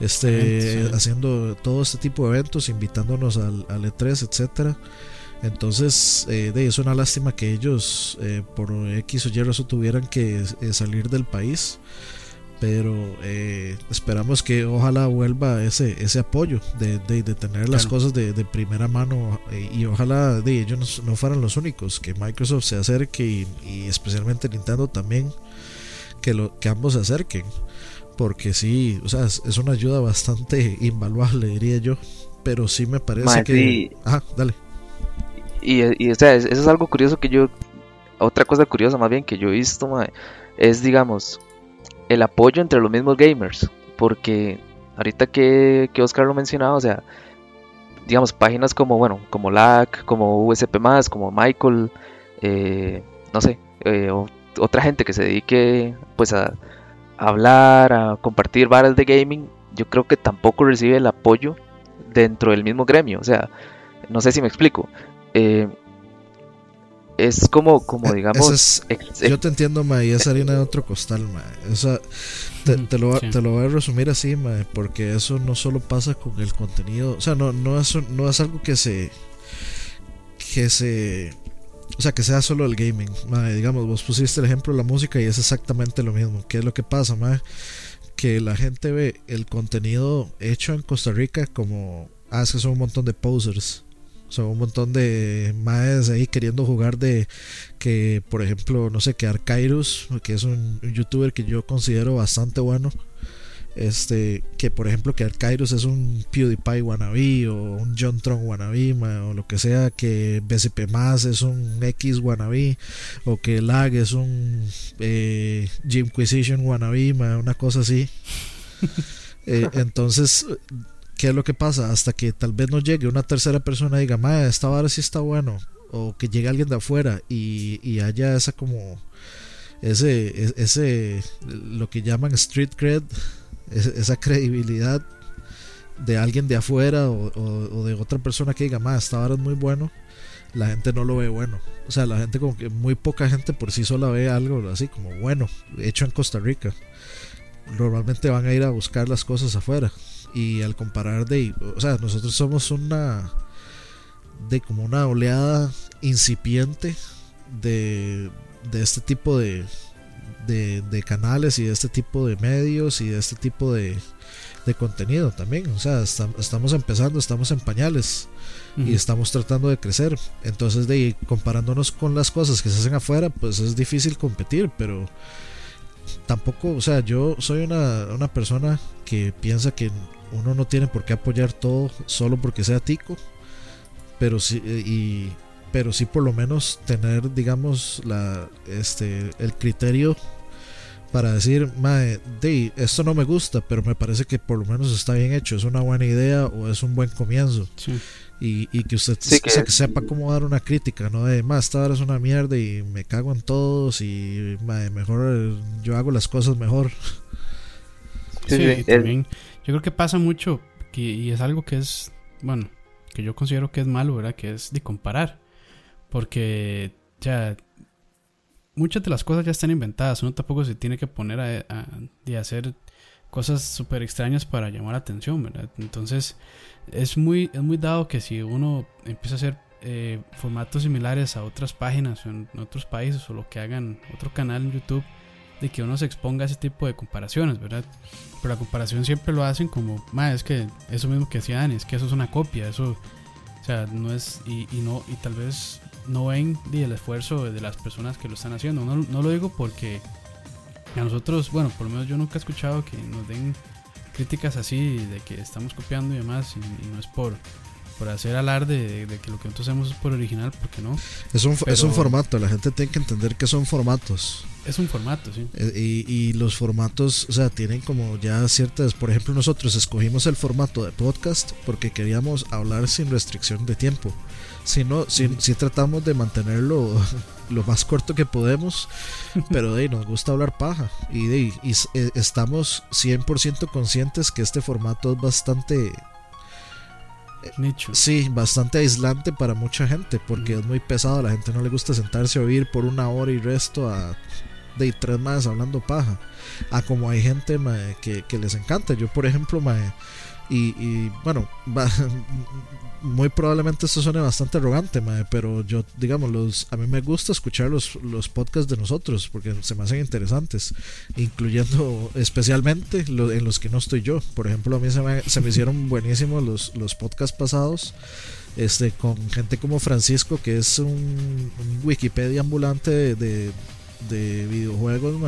este, haciendo todo este tipo de eventos, invitándonos al, E3, etcétera. Entonces, eh, es una lástima que ellos, eh, por X o Y razón, tuvieran que salir del país. Pero esperamos que ojalá vuelva ese, ese apoyo de, de, tener las cosas de, primera mano y ojalá de ellos no, fueran los únicos, que Microsoft se acerque y, y especialmente Nintendo también que, lo, que ambos se acerquen. Porque sí, o sea, es, una ayuda bastante invaluable, diría yo. Pero sí me parece que. Ajá, dale. Y, y o sea, eso es algo curioso que yo. Otra cosa curiosa, más bien, que yo he visto, es, digamos, el apoyo entre los mismos gamers. Porque ahorita que, que Oscar lo mencionaba, o sea, digamos, páginas como, bueno, como LAC, como USP, como Michael, eh, no sé, eh, otra gente que se dedique pues a, hablar, a compartir varas de gaming, yo creo que tampoco recibe el apoyo dentro del mismo gremio. O sea, no sé si me explico. Eh, es como, como eh, digamos. yo te entiendo, ma, y es harina de otro costal, ma. te, lo, te, lo, voy a resumir así, ma, porque eso no solo pasa con el contenido. O sea, no, no, es, no es algo que se. que se o sea, que sea solo el gaming. digamos, vos pusiste el ejemplo de la música y es exactamente lo mismo. ¿Qué es lo que pasa, madre? Que la gente ve el contenido hecho en Costa Rica como. Ah, es que son un montón de posers. Son un montón de maes ahí queriendo jugar de que, por ejemplo, no sé, que Arcairus, que es un youtuber que yo considero bastante bueno este, que por ejemplo que Kairos es un PewDiePie wannabe o un John Tron wannabe o lo que sea, que BCP más es un X wannabe o que Lag es un eh, Jimquisition wannabe, una cosa así. Eh, entonces, ¿qué es lo que pasa? Hasta que tal vez no llegue una tercera persona y diga, ma, esta vara sí está bueno, o que llegue alguien de afuera y, y haya esa como ese, ese, lo que llaman street cred esa credibilidad de alguien de afuera o, de otra persona que diga, más, esta vara es muy bueno, la gente no lo ve bueno. O sea, la gente como que muy poca gente por sí sola ve algo así como bueno, hecho en Costa Rica. Normalmente van a ir a buscar las cosas afuera. Y al comparar de, o sea, nosotros somos una, de como una oleada incipiente de, de este tipo de, de, canales y de este tipo de medios y de este tipo de, de contenido también. O sea, estamos empezando, estamos en pañales y estamos tratando de crecer. Entonces, de comparándonos con las cosas que se hacen afuera, pues es difícil competir, pero tampoco, o sea, yo soy una, una persona que piensa que uno no tiene por qué apoyar todo solo porque sea tico, pero sí, y, pero sí por lo menos tener, digamos, la, este, el criterio para decir, mae, de, esto no me gusta, pero me parece que por lo menos está bien hecho, es una buena idea o es un buen comienzo. Y, y, que usted sepa cómo dar una crítica, no de, más, esta hora es una mierda y me cago en todos y mae, mejor yo hago las cosas mejor. Sí, también. Yo creo que pasa mucho y es algo que es, bueno, que yo considero que es malo, ¿verdad? Que es de comparar. Porque ya muchas de las cosas ya están inventadas. Uno tampoco se tiene que poner a, hacer cosas súper extrañas para llamar la atención, ¿verdad? Entonces es muy, es muy dado que si uno empieza a hacer eh, formatos similares a otras páginas en, otros países o lo que hagan otro canal en YouTube, de que uno se exponga a ese tipo de comparaciones, ¿verdad? Pero la comparación siempre lo hacen como, es que eso mismo que decía Dani, es que eso es una copia, eso, o sea, no es, y, no, y tal vez no ven el esfuerzo de las personas que lo están haciendo. No, no, lo digo porque a nosotros, bueno, por lo menos yo nunca he escuchado que nos den críticas así de que estamos copiando y demás, y, no es por, por hacer alarde de, que lo que nosotros hacemos es por original, porque no. Es un, es un formato, la gente tiene que entender que son formatos. Es un formato, sí. Eh, y, y, los formatos, o sea, tienen como ya ciertas, por ejemplo, nosotros escogimos el formato de podcast porque queríamos hablar sin restricción de tiempo. Si no, si, si tratamos de mantenerlo lo más corto que podemos, pero de nos gusta hablar paja y, de, y eh, estamos 100% conscientes que este formato es bastante Nicho. Sí, bastante aislante para mucha gente porque es muy pesado, a la gente no le gusta sentarse a oír por una hora y resto a de tres más hablando paja. A como hay gente que, que, les encanta. Yo, por ejemplo, mae, y, bueno, muy probablemente esto suene bastante arrogante, pero yo, digamos, los, a mí me gusta escuchar los, los podcasts de nosotros porque se me hacen interesantes, incluyendo especialmente en los que no estoy yo. Por ejemplo, a mí se me, se me hicieron buenísimos los, los podcasts pasados. Este, con gente como Francisco, que es un, Wikipedia ambulante de, de, videojuegos,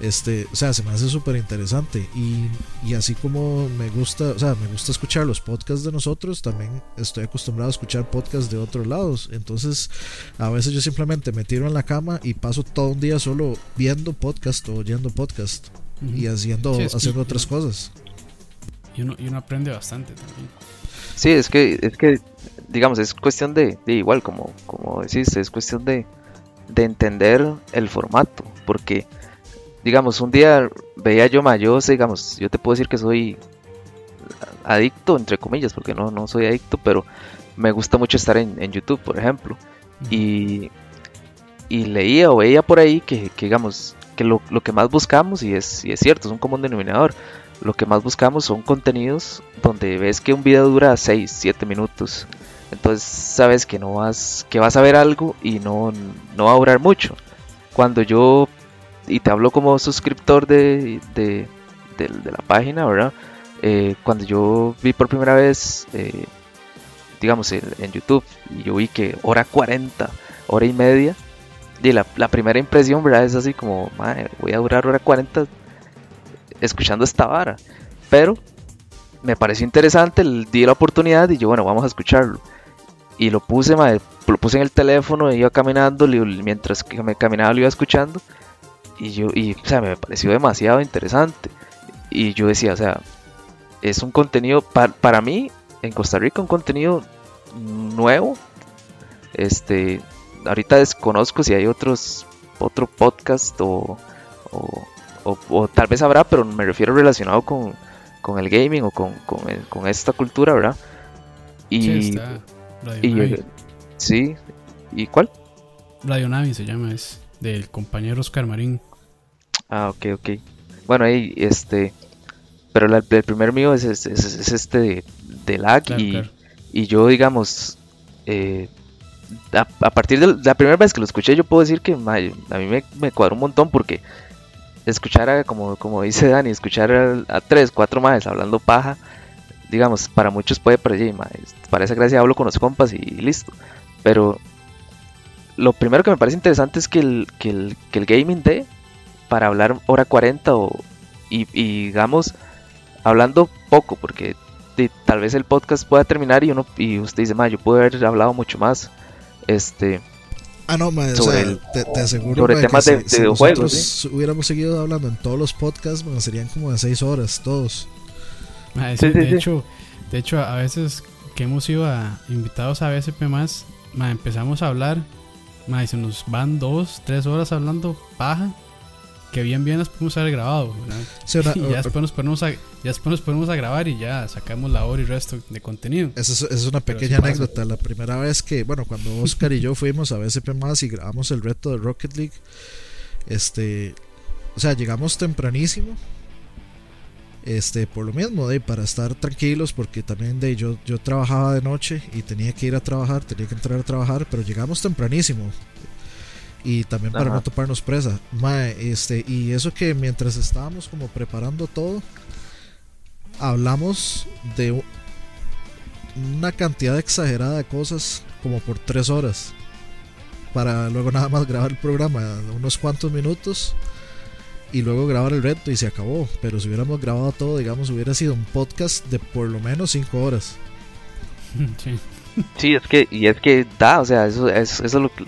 este, o sea, se me hace súper interesante. Y, y, así como me gusta, o sea, me gusta escuchar los podcasts de nosotros, también estoy acostumbrado a escuchar podcasts de otros lados. Entonces, a veces yo simplemente me tiro en la cama y paso todo un día solo viendo podcast o oyendo podcast y haciendo, haciendo otras cosas. Y uno, y uno aprende bastante también. Sí, es que, es que, digamos, es cuestión de, de igual, como, como decís, es cuestión de, de entender el formato, porque digamos, un día veía yo Mayos, digamos, yo te puedo decir que soy adicto, entre comillas, porque no, no soy adicto, pero me gusta mucho estar en, YouTube, por ejemplo. Y, y, leía o veía por ahí que, digamos, que lo, que más buscamos, y es, y es cierto, es un común denominador, lo que más buscamos son contenidos donde ves que un video dura 6, 7 minutos. Entonces sabes que no vas, que vas a ver algo y no, no va a durar mucho. Cuando yo y te hablo como suscriptor de, de, la página, ¿verdad? Eh, cuando yo vi por primera vez, eh, digamos, en, YouTube, y yo vi que hora 40, hora y media, y la, primera impresión, ¿verdad? Es así como, madre, voy a durar hora 40 escuchando esta vara. Pero me pareció interesante, di la oportunidad y yo, bueno, vamos a escucharlo. Y lo puse, madre, lo puse en el teléfono, iba caminando, mientras que me caminaba lo iba escuchando y yo, y, o sea, me pareció demasiado interesante. Y yo decía, o sea, es un contenido, para mí, en Costa Rica, un contenido nuevo. Este, ahorita desconozco si hay otros, otro podcast o, o, tal vez habrá, pero me refiero relacionado con, con el gaming o con, con, esta cultura, ¿verdad? Y, sí, y, sí, ¿y cuál? Radio Navi se llama, es del compañero Oscar Marín. Ah, ok, ok. Bueno, ahí, este. Pero el primer mío es, es, este de, lag y, yo, digamos, eh, a, partir de la primera vez que lo escuché, yo puedo decir que a mí me, me, cuadró un montón porque escuchar, a, como, como dice Dani, escuchar a, tres, cuatro más hablando paja, digamos, para muchos puede parecer, para esa gracia hablo con los compas y, listo. Pero lo primero que me parece interesante es que el, que el, que el gaming de para hablar hora 40 o, y, digamos, hablando poco, porque tal vez el podcast pueda terminar y uno y usted dice, ma, yo puedo haber hablado mucho más. Este. Ah, no, sobre te, aseguro sobre temas de, videojuegos. Si hubiéramos seguido hablando en todos los podcasts, serían como de 6 horas todos. de, hecho, de hecho, a veces que hemos ido a invitados a BSP más, empezamos a hablar, ma, y se nos van 2, 3 horas hablando paja que bien bien las podemos haber grabado. y ya después, nos ponemos a, ya después nos ponemos a grabar y ya sacamos la hora y resto de contenido. Esa es, una pequeña anécdota. La primera vez que, bueno, cuando Oscar y yo fuimos a BSP más y grabamos el reto de Rocket League, este, o sea, llegamos tempranísimo. Este, por lo mismo, de, para estar tranquilos, porque también de, yo, yo trabajaba de noche y tenía que ir a trabajar, tenía que entrar a trabajar, pero llegamos tempranísimo y también para no toparnos presa. este, y eso que mientras estábamos como preparando todo, hablamos de una cantidad exagerada de cosas como por tres horas. Para luego nada más grabar el programa unos cuantos minutos y luego grabar el reto y se acabó. Pero si hubiéramos grabado todo, digamos, hubiera sido un podcast de por lo menos cinco horas. Sí. Sí, es que, y es que da, o sea, eso, es- eso es lo, que-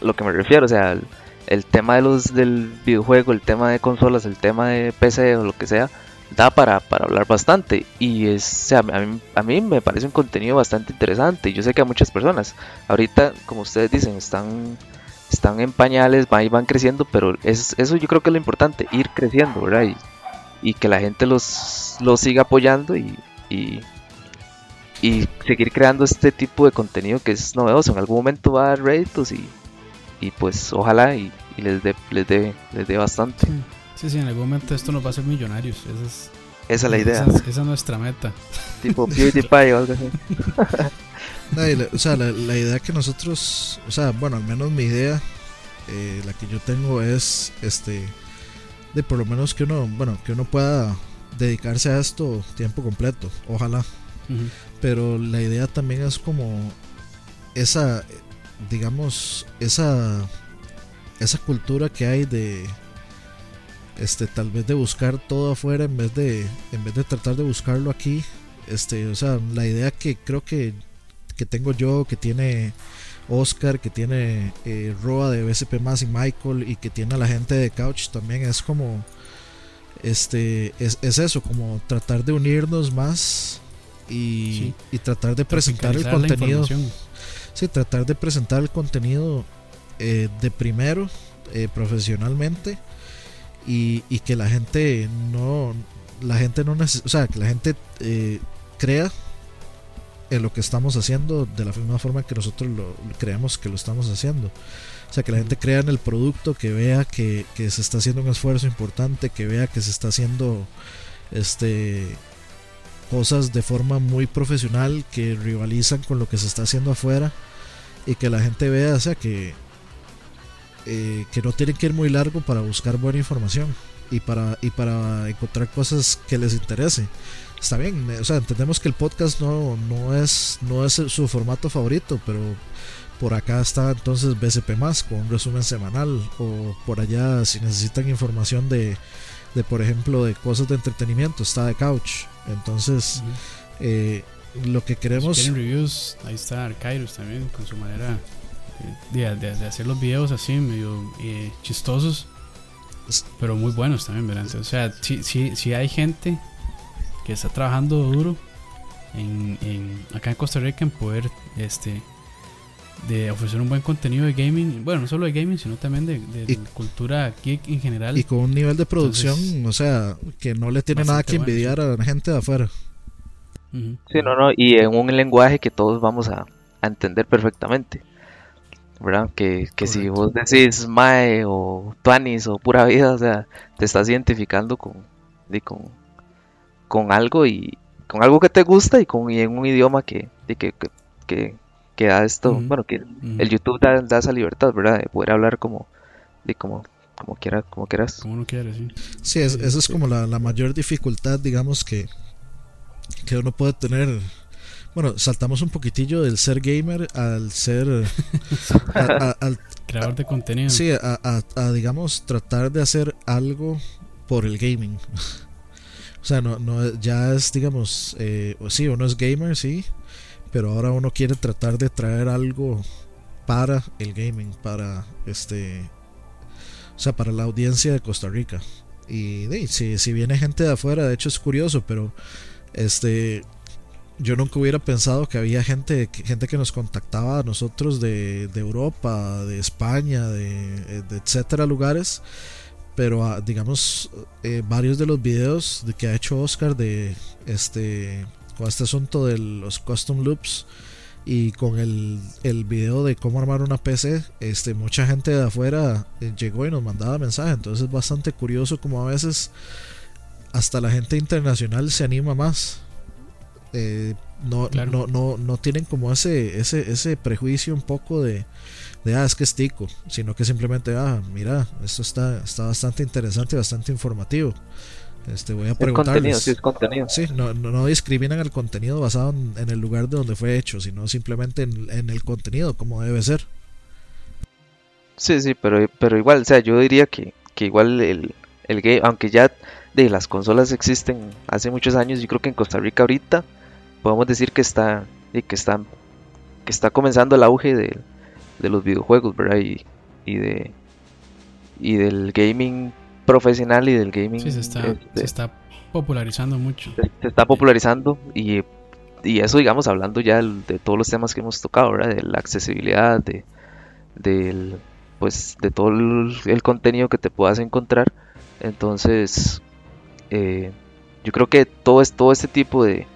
lo que me refiero, o sea, el, tema de los del videojuego, el tema de consolas, el tema de PC o lo que sea, da para, para hablar bastante. Y es, o sea, a mí, a mí me parece un contenido bastante interesante. Yo sé que a muchas personas, ahorita, como ustedes dicen, están, están en pañales, van van creciendo, pero es, eso yo creo que es lo importante, ir creciendo, ¿verdad? Y, y que la gente los, los siga apoyando y, y, y seguir creando este tipo de contenido que es novedoso. En algún momento va a dar réditos y, y pues ojalá y, y les dé les dé les dé bastante. Sí. Sí, en algún momento esto nos va a hacer millonarios. Esa es, Esa es la idea. Esa, es- esa es nuestra meta. Tipo PewDiePie o algo así. No, y la- o sea, la, la idea que nosotros, o sea, bueno, al menos mi idea, eh, la que yo tengo es, este, de por lo menos que uno, bueno, que uno pueda dedicarse a esto tiempo completo, ojalá. Pero la idea también es como esa, digamos, esa, esa cultura que hay de, este, tal vez de buscar todo afuera en vez de, en vez de tratar de buscarlo aquí. Este, o sea, la idea que creo que, que tengo yo, que tiene Oscar, que tiene eh, Roa de BSP más y Michael y que tiene a la gente de Couch también es como, este, es, es eso, como tratar de unirnos más y, Sí. y tratar de presentar el contenido. Sí, tratar de presentar el contenido eh, de primero, eh, profesionalmente, y, y que la gente no, la gente no neces- o sea, que la gente eh, crea en lo que estamos haciendo de la misma forma que nosotros lo creemos que lo estamos haciendo. O sea, que la gente crea en el producto, que vea que, que se está haciendo un esfuerzo importante, que vea que se está haciendo este cosas de forma muy profesional que rivalizan con lo que se está haciendo afuera y que la gente vea, o sea, que, eh, que no tienen que ir muy largo para buscar buena información y para, y para encontrar cosas que les interese. Está bien, eh, o sea, entendemos que el podcast no, no, es, no es su formato favorito, pero por acá está entonces BCP más con un resumen semanal o por allá si necesitan información de, de por ejemplo de cosas de entretenimiento está de couch entonces eh, lo que Si queremos quieren reviews, ahí está Arcairos también con su manera eh, de, de- de hacer los videos así medio eh, chistosos, pero muy buenos también, ¿verdad? Entonces, o sea, sí, sí, sí hay gente que está trabajando duro en, en- acá en Costa Rica en poder este de ofrecer un buen contenido de gaming, bueno, no solo de gaming, sino también de, de Y- cultura geek en general. y con un nivel de producción Entonces, o sea que no le tiene nada que bueno, envidiar a la gente de afuera. Sí, no, no, y en un lenguaje que todos vamos a, a entender perfectamente. ¿Verdad? Que, que si vos decís Mae o Tuanis o pura vida, o sea, te estás identificando con, con, con algo y con algo que te gusta y con y en un idioma que, di, que, que, que, que da esto, bueno, que el YouTube da, da esa libertad, ¿verdad? De poder hablar como, de como, como quiera, como quieras. Como uno quiere, sí. sí es, Sí, esa es sí. como la, la mayor dificultad digamos que que uno puede tener bueno saltamos un poquitillo del ser gamer al ser a- a- al Creador de contenido. Sí, a, a- a, digamos tratar de hacer algo por el gaming. o sea, no, no ya es, digamos, eh, sí, uno es gamer, sí, pero ahora uno quiere tratar de traer algo para el gaming, para este, o sea, para la audiencia de Costa Rica. Y de, si, viene gente de afuera, de hecho es curioso, pero este, yo nunca hubiera pensado que había gente, gente que nos contactaba a nosotros de, de Europa, de España, de, de etcétera lugares. Pero ah, digamos, eh, varios de los videos de que ha hecho Oscar de este con este asunto de los custom loops y con el, el video de cómo armar una PC, este, mucha gente de afuera eh, llegó y nos mandaba mensajes. Entonces es bastante curioso como a veces hasta la gente internacional se anima más. Eh, no, Claro. no, no, no tienen como ese, ese, ese prejuicio un poco de, de ah, es que es tico, sino que simplemente, ah, mira, esto está, está bastante interesante y bastante informativo. Este, voy a preguntarles. sí, es contenido. Sí, no, no, no discriminan el contenido basado en, en el lugar de donde fue hecho, sino simplemente en, en el contenido, como debe ser. Sí, sí, pero, pero igual, o sea, yo diría que, que igual el, el game, aunque ya de las consolas existen hace muchos años, yo creo que en Costa Rica ahorita podemos decir que está, y que están que está comenzando el auge de, de los videojuegos, ¿verdad? Y, y de y del gaming profesional y del gaming Sí, se está, este, se está popularizando mucho. se, se está popularizando y, y eso digamos hablando ya de todos los temas que hemos tocado, ¿verdad? De la accesibilidad, de del pues de todo el, el contenido que te puedas encontrar. Entonces, eh, yo creo que todo es todo este tipo de,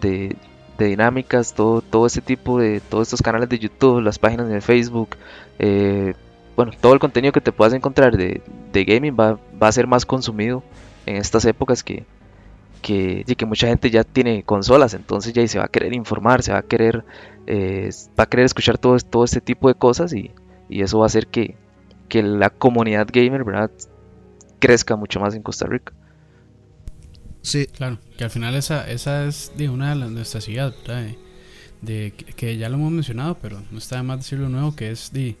de, de dinámicas, todo, todo este tipo de todos estos canales de YouTube, las páginas de Facebook, eh, bueno, todo el contenido que te puedas encontrar de, de gaming va, va a ser más consumido en estas épocas que, que, y que mucha gente ya tiene consolas, entonces ya se va a querer informar, se va a querer, eh, va a querer escuchar todo, todo este tipo de cosas y, y eso va a hacer que, que la comunidad gamer, ¿verdad? crezca mucho más en Costa Rica. Sí, Claro, que al final esa, esa es de una de las nuestras ideas, ¿verdad? De, de que, ya lo hemos mencionado, pero no está de más decirlo de nuevo, que es de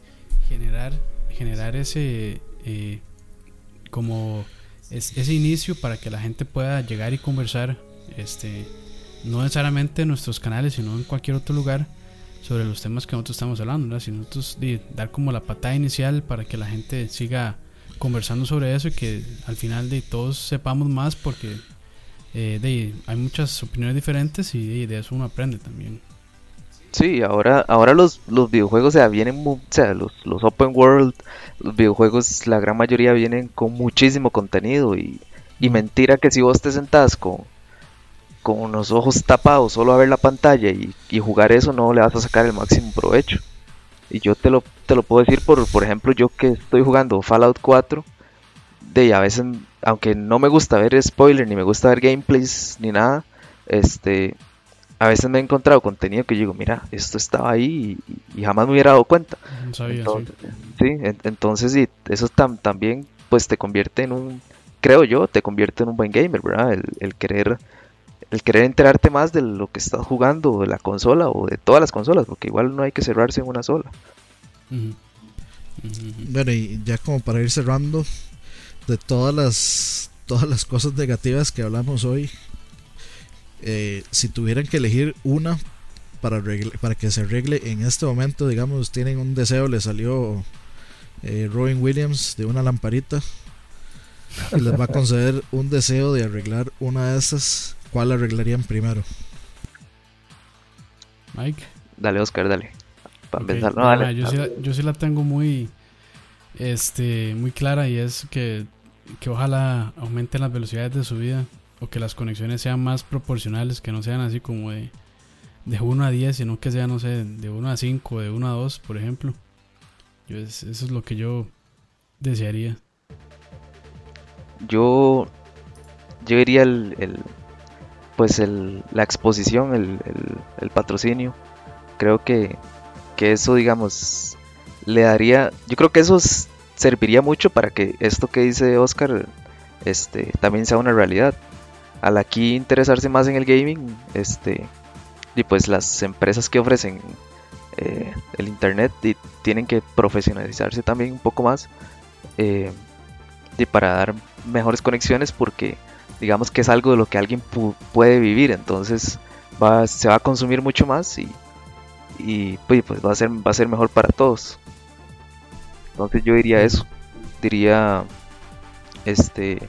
generar, generar ese eh, como es- ese inicio para que la gente pueda llegar y conversar, este, no necesariamente en nuestros canales, sino en cualquier otro lugar sobre los temas que nosotros estamos hablando, nosotros de, dar como la patada inicial para que la gente siga conversando sobre eso y que al final de todos sepamos más porque eh, de, hay muchas opiniones diferentes y de eso uno aprende también. Sí, ahora, ahora los, los videojuegos, o sea, vienen, o sea, los, los open world, los videojuegos, la gran mayoría vienen con muchísimo contenido y, y mentira que si vos te sentás con, con los ojos tapados solo a ver la pantalla y, y jugar eso no le vas a sacar el máximo provecho. Y yo te lo, te lo puedo decir por, por ejemplo, yo que estoy jugando Fallout 4, de a veces, aunque no me gusta ver spoiler, ni me gusta ver gameplays, ni nada, este, a veces me he encontrado contenido que yo digo, mira, esto estaba ahí y, y jamás me hubiera dado cuenta. No sabía, sí. Entonces, sí, en- entonces sí, eso tam- también pues te convierte en un, creo yo, te convierte en un buen gamer, ¿verdad? El, el querer, el querer enterarte más de lo que estás jugando, de la consola o de todas las consolas, porque igual no hay que cerrarse en una sola. Bueno, y ya como para ir cerrando, de todas las todas las cosas negativas que hablamos hoy, eh, si tuvieran que elegir una para, arregle- para que se arregle en este momento, digamos, tienen un deseo, le salió eh, Robin Williams de una lamparita y les va a conceder un deseo de arreglar una de esas, ¿cuál arreglarían primero? Mike. Dale, Oscar, dale. Para Ok, empezar, no, ah, dale. yo, sí la, yo sí la tengo muy este muy clara y es que, que ojalá aumenten las velocidades de su vida o que las conexiones sean más proporcionales, que no sean así como de, de 1 a 10, sino que sean, no sé, de 1 a 5, de 1 a 2, por ejemplo. Yo es- eso es lo que yo desearía. Yo, yo diría el, el- pues el, la exposición, el, el- el patrocinio. Creo que, que eso, digamos, le daría, yo creo que eso serviría mucho para que esto que dice Oscar, este, también sea una realidad. Al aquí interesarse más en el gaming, este, y pues las empresas que ofrecen eh, el internet y tienen que profesionalizarse también un poco más. eh, y para dar mejores conexiones porque digamos que es algo de lo que alguien pu- puede vivir entonces va, se va a consumir mucho más y, y pues, pues va a ser va a ser mejor para todos entonces yo diría eso diría este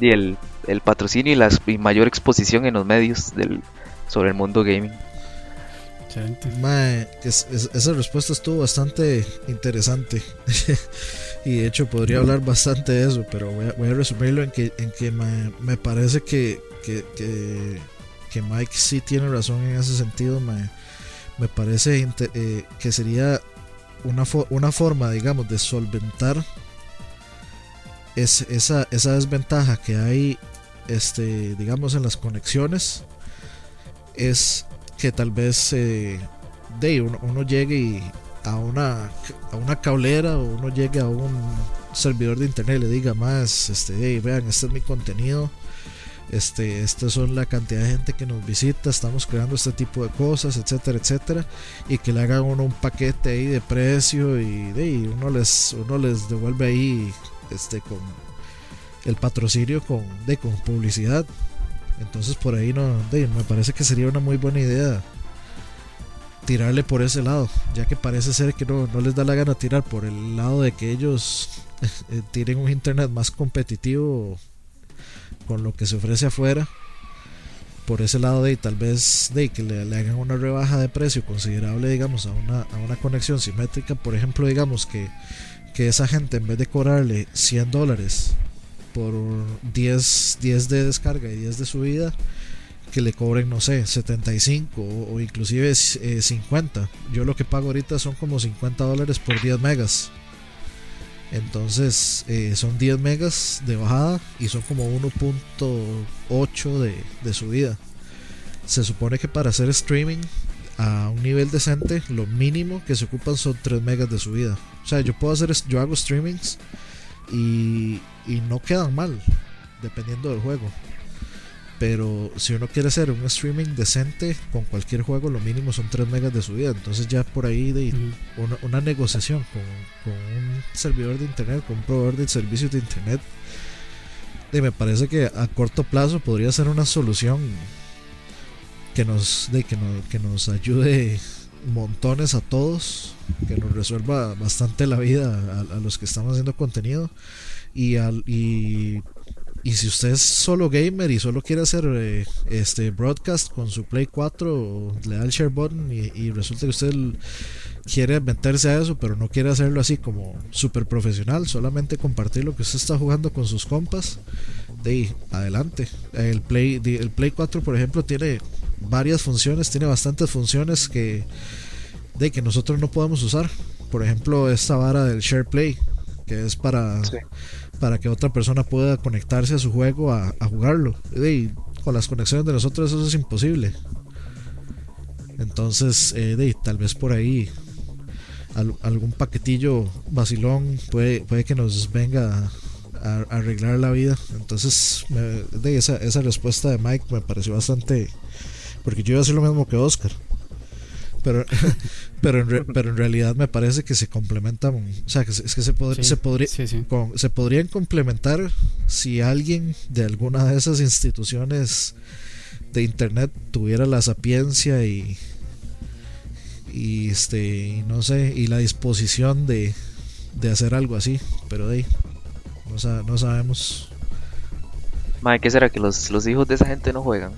y el, el patrocinio y la y mayor exposición en los medios del sobre el mundo gaming. Mae, es- es- esa respuesta estuvo bastante interesante. y de hecho podría hablar bastante de eso, pero voy a, voy a resumirlo en que, en que me, me parece que, que, que, que Mike sí tiene razón en ese sentido. Me, me parece eh, que sería una, fo- una forma, digamos, de solventar es, esa, esa desventaja que hay, este, digamos, en las conexiones. Es que tal vez eh, uno, llegue a una a una cablera o uno llegue a un servidor de internet y le diga más este "Hey, vean este es mi contenido este estas son la cantidad de gente que nos visita estamos creando este tipo de cosas etcétera etcétera y que le hagan uno un paquete ahí de precio y, de, uno les uno les devuelve ahí este con el patrocinio con de con publicidad entonces por ahí no me parece que sería una muy buena idea tirarle por ese lado, ya que parece ser que no, no les da la gana tirar por el lado de que ellos eh, tienen un internet más competitivo con lo que se ofrece afuera. Por ese lado de tal vez de que le, le hagan una rebaja de precio considerable, digamos, a una, a una conexión simétrica. Por ejemplo, digamos que, que esa gente en vez de cobrarle 100 dólares por 10, 10 de descarga y 10 de subida, que le cobren, no sé, 75 o, o inclusive eh, 50. Yo lo que pago ahorita son como 50 dólares por 10 megas. Entonces eh, son 10 megas de bajada y son como 1.8 de, de subida. Se supone que para hacer streaming a un nivel decente, lo mínimo que se ocupan son 3 megas de subida. O sea, yo puedo hacer, yo hago streamings y, y no quedan mal, dependiendo del juego. Pero si uno quiere hacer un streaming decente con cualquier juego, lo mínimo son 3 megas de subida. Entonces ya por ahí de una, una negociación con, con un servidor de internet, con un proveedor de servicios de internet, de, me parece que a corto plazo podría ser una solución que nos, de, que nos, que nos ayude montones a todos, que nos resuelva bastante la vida a, a los que estamos haciendo contenido y, al, y y si usted es solo gamer y solo quiere hacer eh, este broadcast con su Play 4, le da el share button y, resulta que usted quiere meterse a eso, pero no quiere hacerlo así como super profesional, solamente compartir lo que usted está jugando con sus compas, de ahí, adelante. El Play, el Play 4, por ejemplo, tiene varias funciones, tiene bastantes funciones que, de que nosotros no podemos usar. Por ejemplo, esta vara del share play, que es para. Para que otra persona pueda conectarse a su juego a, a jugarlo. Y con las conexiones de nosotros eso es imposible. Entonces, eh, de, tal vez por ahí al- algún paquetillo vacilón puede, puede que nos venga a, a arreglar la vida. Entonces, me- de esa, esa respuesta de Mike me pareció bastante... Porque yo iba a hacer lo mismo que Oscar. Pero, pero, en, re- pero en realidad me parece que se complementan. O sea, que se- es que se, pod- Sí, se podría, sí, sí. con- se podrían complementar si alguien de alguna de esas instituciones de internet tuviera la sapiencia y y este y no sé y la disposición de, de hacer algo así pero de ahí no, sa- no sabemos Mae, ¿qué será que los, los hijos de esa gente no juegan?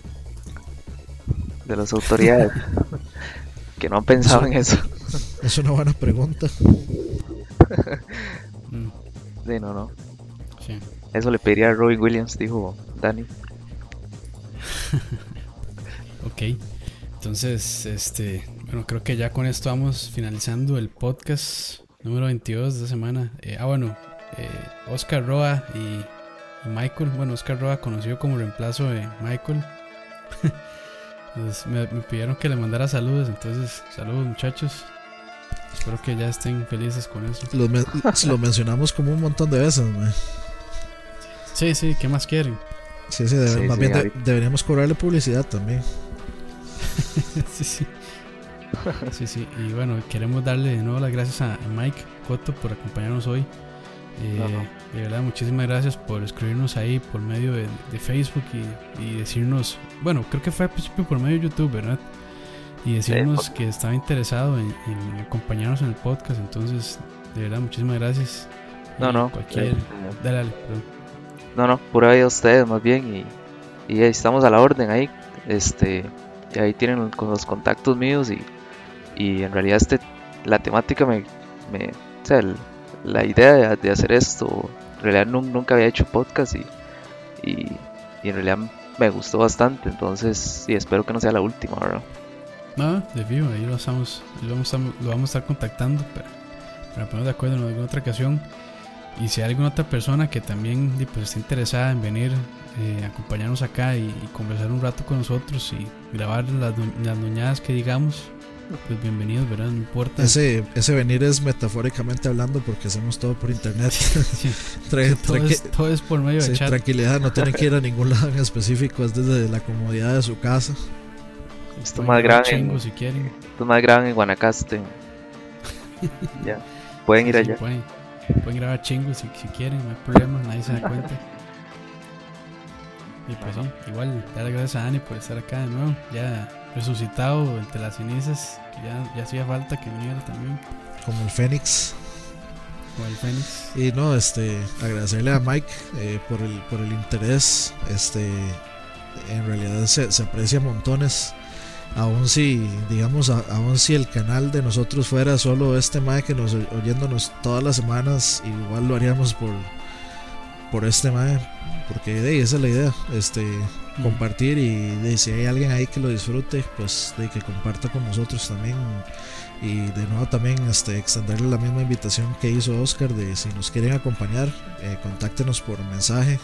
De las autoridades. que no han pensado en eso. es una buena pregunta Mm, Sí, no, no. sí. Eso le pediría a Robin Williams, dijo Dani. Ok. Entonces, este, bueno, creo que ya con esto vamos finalizando el podcast número 22 de esta semana. Eh, ah, bueno, eh, Oscar Roa y, y Michael. Bueno, Oscar Roa conocido como reemplazo de Michael. Entonces, me, me pidieron que le mandara saludos, entonces, saludos muchachos. Espero que ya estén felices con eso. lo, men- lo mencionamos como un montón de veces mae. Sí, sí, ¿qué más quieren? sí, sí, debe- Sí, más sí, bien de- ahorita. deberíamos cobrarle publicidad también sí, sí. Sí, sí. Y bueno, queremos darle de nuevo las gracias a a Mike Coto por acompañarnos hoy. Eh, de verdad, muchísimas gracias por escribirnos ahí por medio de, de Facebook y, y decirnos, bueno, creo que fue al principio por medio de YouTube, ¿verdad? Y decirnos que estaba interesado en, en acompañarnos en el podcast. Entonces, de verdad, muchísimas gracias. No, Y no. Cualquier. eh, Dale, dale, perdón. no, no, pura vida a ustedes más bien. Y, y ahí estamos a la orden ahí. Este, y ahí tienen con los contactos míos. Y, y en realidad, este, la temática me. me o sea, el- la idea de, hacer esto. En realidad, nun- nunca había hecho podcast. Y, y, en realidad me gustó bastante. Entonces, sí, espero que no sea la última, ¿verdad? No, de vivo, ahí lo, estamos, lo, vamos a, vamos a estar contactando para, ponernos de acuerdo en alguna otra ocasión. Y si hay alguna otra persona que también pues, esté interesada en venir eh, acompañarnos acá y, conversar un rato con nosotros y grabar las, las nuñadas que digamos, pues bienvenidos, ¿verdad? No importa. ese, ese venir es metafóricamente hablando porque hacemos todo por internet Sí, Tra- todo, es, todo es por medio de Sí, chat. tranquilidad, no tienen que ir a ningún lado en específico, es desde la comodidad de su casa. Esto más grabar grande en, chingo si quieren. esto más grande en Guanacaste. ya, pueden ir Sí, allá. pueden, pueden grabar chingos si, si quieren, no hay problema, nadie se da cuenta. Y pues igual, darle gracias a Dani por estar acá de nuevo. Ya resucitado entre las cenizas. Que ya, ya hacía falta que viniera también. Como el Fénix. Como el Fénix. Y no, este, agradecerle a Mike eh, por, el, por el interés. Este, en realidad se, se aprecia montones. Aún si, digamos, a- aún si el canal de nosotros fuera solo este Mae que nos oyéndonos todas las semanas, igual lo haríamos por, por este Mae. Porque de ahí, esa es la idea. Este, compartir y de, si hay alguien ahí que lo disfrute, pues de que comparta con nosotros también. Y de nuevo también este, extenderle la misma invitación que hizo Oscar de si nos quieren acompañar, eh, contáctenos por mensaje,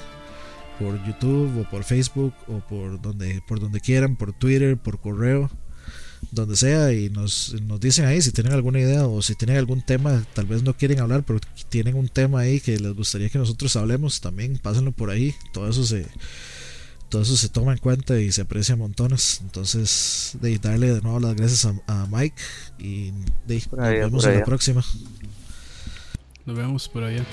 por YouTube o por Facebook o por donde, por donde quieran, por Twitter, por correo, donde sea y nos, nos dicen ahí si tienen alguna idea o si tienen algún tema, tal vez no quieren hablar, pero tienen un tema ahí que les gustaría que nosotros hablemos, también pásenlo por ahí, todo eso se todo eso se toma en cuenta y se aprecia montones. Entonces, de darle de nuevo las gracias a, a Mike y de, Por nos allá, vemos en la allá. próxima. Nos vemos por allá.